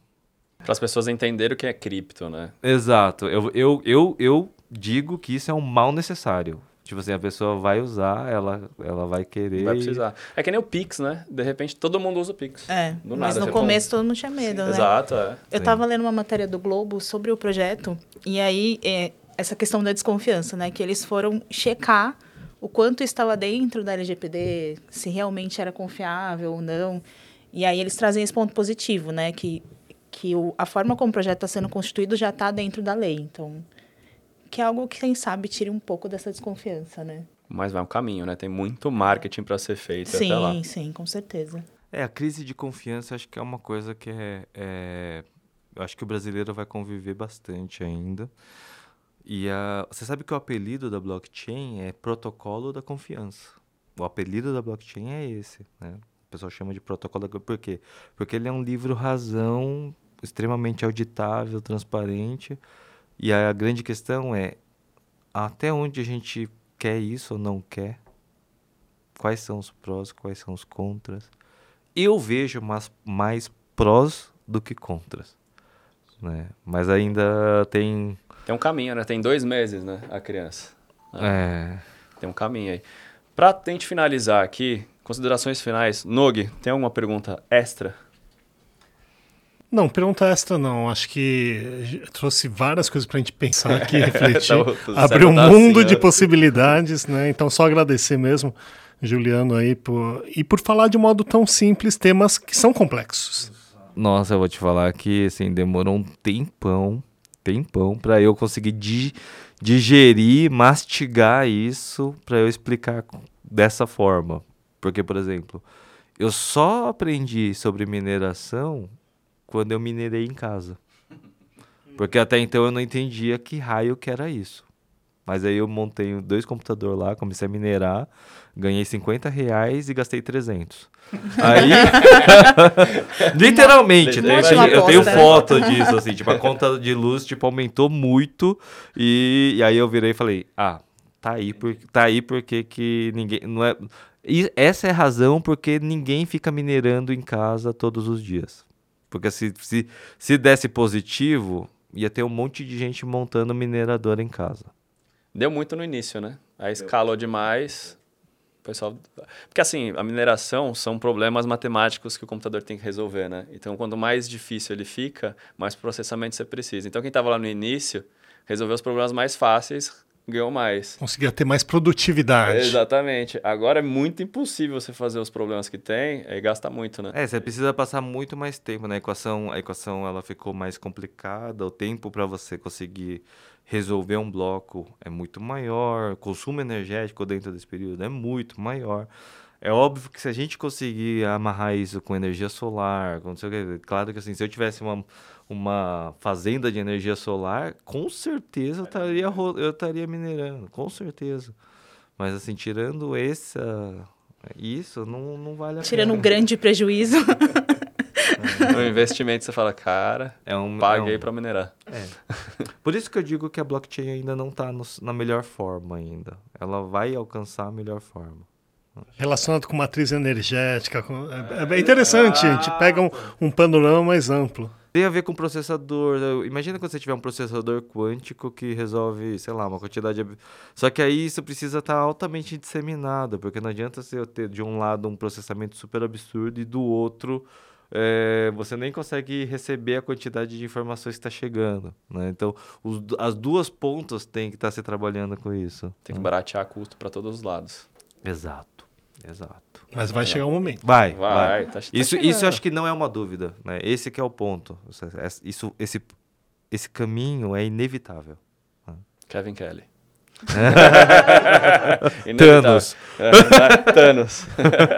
Para as pessoas entenderem o que é cripto, né? Exato. Eu, eu, eu, eu digo que isso é um mal necessário. Tipo assim, a pessoa vai usar, ela, ela vai querer. Vai precisar. É que nem o Pix, né? De repente todo mundo usa o Pix. É, Do mas nada, no começo todo mundo tinha medo, né? Exato, é. Eu Sim. tava lendo uma matéria do Globo sobre o projeto, e aí é, essa questão da desconfiança, né? Que eles foram checar o quanto estava dentro da LGPD, se realmente era confiável ou não. E aí eles trazem esse ponto positivo, né? Que, que o, a forma como o projeto está sendo constituído já está dentro da lei. Então, que é algo que, quem sabe, tire um pouco dessa desconfiança, né? Mas vai um caminho, né? Tem muito marketing para ser feito até lá. Sim, sim, com certeza. É, a crise de confiança acho que é uma coisa que é, é- Eu acho que o brasileiro vai conviver bastante ainda. E a, você sabe que o apelido da blockchain é protocolo da confiança. o apelido da blockchain é esse, né? O pessoal chama de protocolo. Por quê? Porque ele é um livro razão, extremamente auditável, transparente. E a grande questão é até onde a gente quer isso ou não quer? Quais são os prós, quais são os contras? Eu vejo mais, mais prós do que contras. Né? Mas ainda tem. Tem um caminho, né? Tem dois meses, né? A criança. É. Tem um caminho aí. Pra gente finalizar aqui, considerações finais. Nog, tem alguma pergunta extra? Não, pergunta extra não. Acho que trouxe várias coisas para a gente pensar aqui, refletir. Tá- Abriu um tá mundo assim, de né? possibilidades, né? Então, só agradecer mesmo, Juliano, aí, por... e por falar de modo tão simples temas que são complexos. Nossa, eu vou te falar que assim, demorou um tempão, tempão, para eu conseguir di- digerir, mastigar isso, para eu explicar dessa forma. Porque, por exemplo, eu só aprendi sobre mineração quando eu minerei em casa. Porque até então eu não entendia que raio que era isso. Mas aí eu montei dois computadores lá, comecei a minerar, ganhei 50 reais e gastei 300. Aí, literalmente, né? eu tenho foto disso, assim, tipo, a conta de luz, tipo, aumentou muito e, e aí eu virei e falei, ah, tá aí, por, tá aí porque que ninguém, não é... E essa é a razão porque ninguém fica minerando em casa todos os dias. Porque se, se, se desse positivo, ia ter um monte de gente montando mineradora em casa. Deu muito no início, né? Aí escalou demais. O pessoal. Porque assim, a mineração são problemas matemáticos que o computador tem que resolver, né? Então, quanto mais difícil ele fica, mais processamento você precisa. Então, quem estava lá no início, resolveu os problemas mais fáceis, ganhou mais. Conseguia ter mais produtividade. Exatamente. Agora é muito impossível você fazer os problemas que tem, aí gasta muito, né? É, você precisa passar muito mais tempo, né? A equação, a equação ela ficou mais complicada, o tempo para você conseguir resolver um bloco é muito maior, o consumo energético dentro desse período é muito maior. É óbvio que se a gente conseguir amarrar isso com energia solar, com não sei o quê, claro que assim, se eu tivesse uma, uma fazenda de energia solar, com certeza eu estaria, eu estaria minerando, com certeza. Mas assim, tirando essa, isso, não, não vale a Tirando um pena. grande prejuízo. No investimento você fala, cara, É um, paguei é um- para minerar. Por isso que eu digo que a blockchain ainda não está na melhor forma ainda. Ela vai alcançar a melhor forma. Relacionado com matriz energética. com- É, é interessante, a gente pega um, um panorama mais amplo. Tem a ver com processador. eu- Imagina quando você tiver um processador quântico que resolve, sei lá, uma quantidade. Só que aí isso precisa estar altamente disseminado, porque não adianta você ter de um lado um processamento super absurdo e do outro é, você nem consegue receber a quantidade de informações que está chegando. Né? Então, os as duas pontas têm que estar se trabalhando com isso. Tem que baratear custo para todos os lados. Exato, exato. Mas vai chegar um momento. Vai, Vai, vai. tá- tá isso, isso chegando. eu acho que não é uma dúvida, né? Esse que é o ponto. Isso, isso- esse, esse caminho é inevitável. Kevin Kelly. Thanos. Né? Thanos.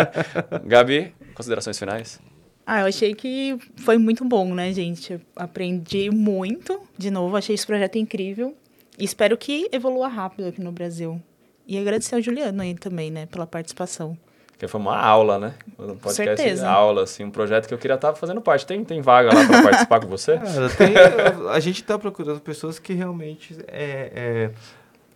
Gabi, considerações finais? Ah, eu achei que foi muito bom, né, gente? Aprendi muito. De novo, achei esse projeto incrível. E espero que evolua rápido aqui no Brasil. E agradecer ao Juliano aí também, né, pela participação. Porque foi uma aula, né? Um podcast Certeza. de aula, assim, um projeto que eu queria estar fazendo parte. Tem, tem vaga lá para participar com você? Cara, tem- a gente está procurando pessoas que realmente é, é,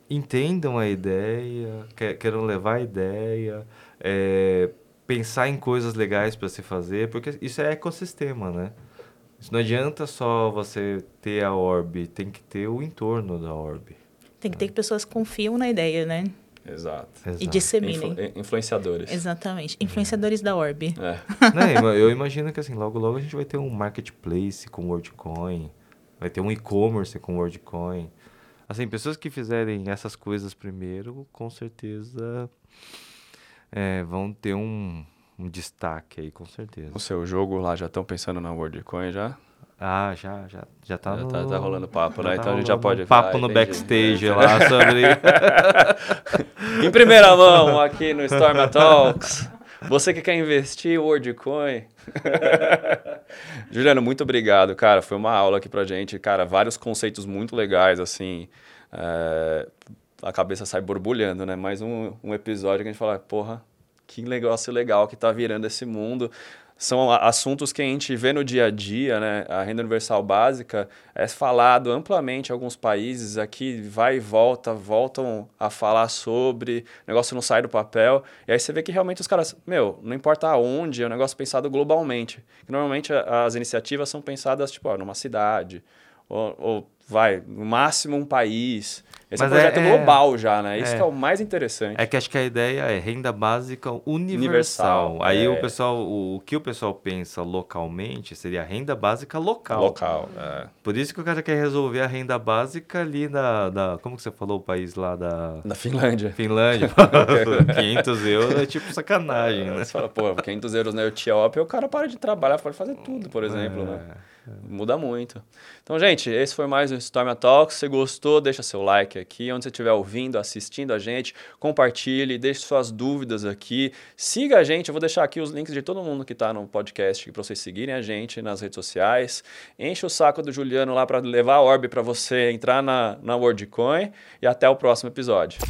entendam a ideia, que- queiram levar a ideia, é, pensar em coisas legais para se fazer, porque isso é ecossistema, né? Isso não adianta só você ter a orb, tem que ter o entorno da orb. Tem que ter pessoas que confiam na ideia, né? Exato. E Exato. disseminem. Influ- influenciadores. Exatamente. Influenciadores da Orb. É. Não, eu- eu imagino que assim, logo logo a gente vai ter um marketplace com WorldCoin, vai ter um e-commerce com WorldCoin. Assim, pessoas que fizerem essas coisas primeiro, com certeza é, vão ter um, um destaque aí, com certeza. O seu jogo lá, já estão pensando na WorldCoin já? Ah, já, já, já tá Já no... tá- tá rolando papo, já né? tá Então a gente já pode- um Papo Ah, no backstage lá sobre... em primeira mão, aqui no Storm Talks. Você que quer investir, WorldCoin. Juliano, muito obrigado, cara. Foi uma aula aqui pra gente. Cara, vários conceitos muito legais, assim. é, A cabeça sai borbulhando, né? Mais um, um episódio que a gente fala, porra, que negócio legal que está virando esse mundo são assuntos que a gente vê no dia a dia, né? A renda universal básica é falado amplamente em alguns países, aqui vai e volta, voltam a falar sobre, o negócio não sai do papel, e aí você vê que realmente os caras, meu, não importa aonde, é um negócio pensado globalmente. Normalmente as iniciativas são pensadas, tipo, ó, numa cidade, ou, ou vai, no máximo um país. Esse Mas é um projeto é, global já, né? Isso é, que é o mais interessante. É que acho que a ideia é renda básica universal. universal Aí é. o pessoal, o, o, que o pessoal pensa localmente seria renda básica local. Local, é. Por isso que o cara quer resolver a renda básica ali da, da como que você falou o país lá da... Da Finlândia. Finlândia. 500 euros é tipo sacanagem, né? Você fala, pô, 500 euros na Etiópia, o cara para de trabalhar, pode fazer tudo, por exemplo, né? Muda muito. Então, gente, esse foi mais um Storm Talks. Se gostou, deixa seu like aqui. Onde você estiver ouvindo, assistindo a gente, compartilhe, deixe suas dúvidas aqui. Siga a gente, eu vou deixar aqui os links de todo mundo que está no podcast para vocês seguirem a gente nas redes sociais. Enche o saco do Juliano lá para levar a orb para você entrar na, na WorldCoin. E até o próximo episódio.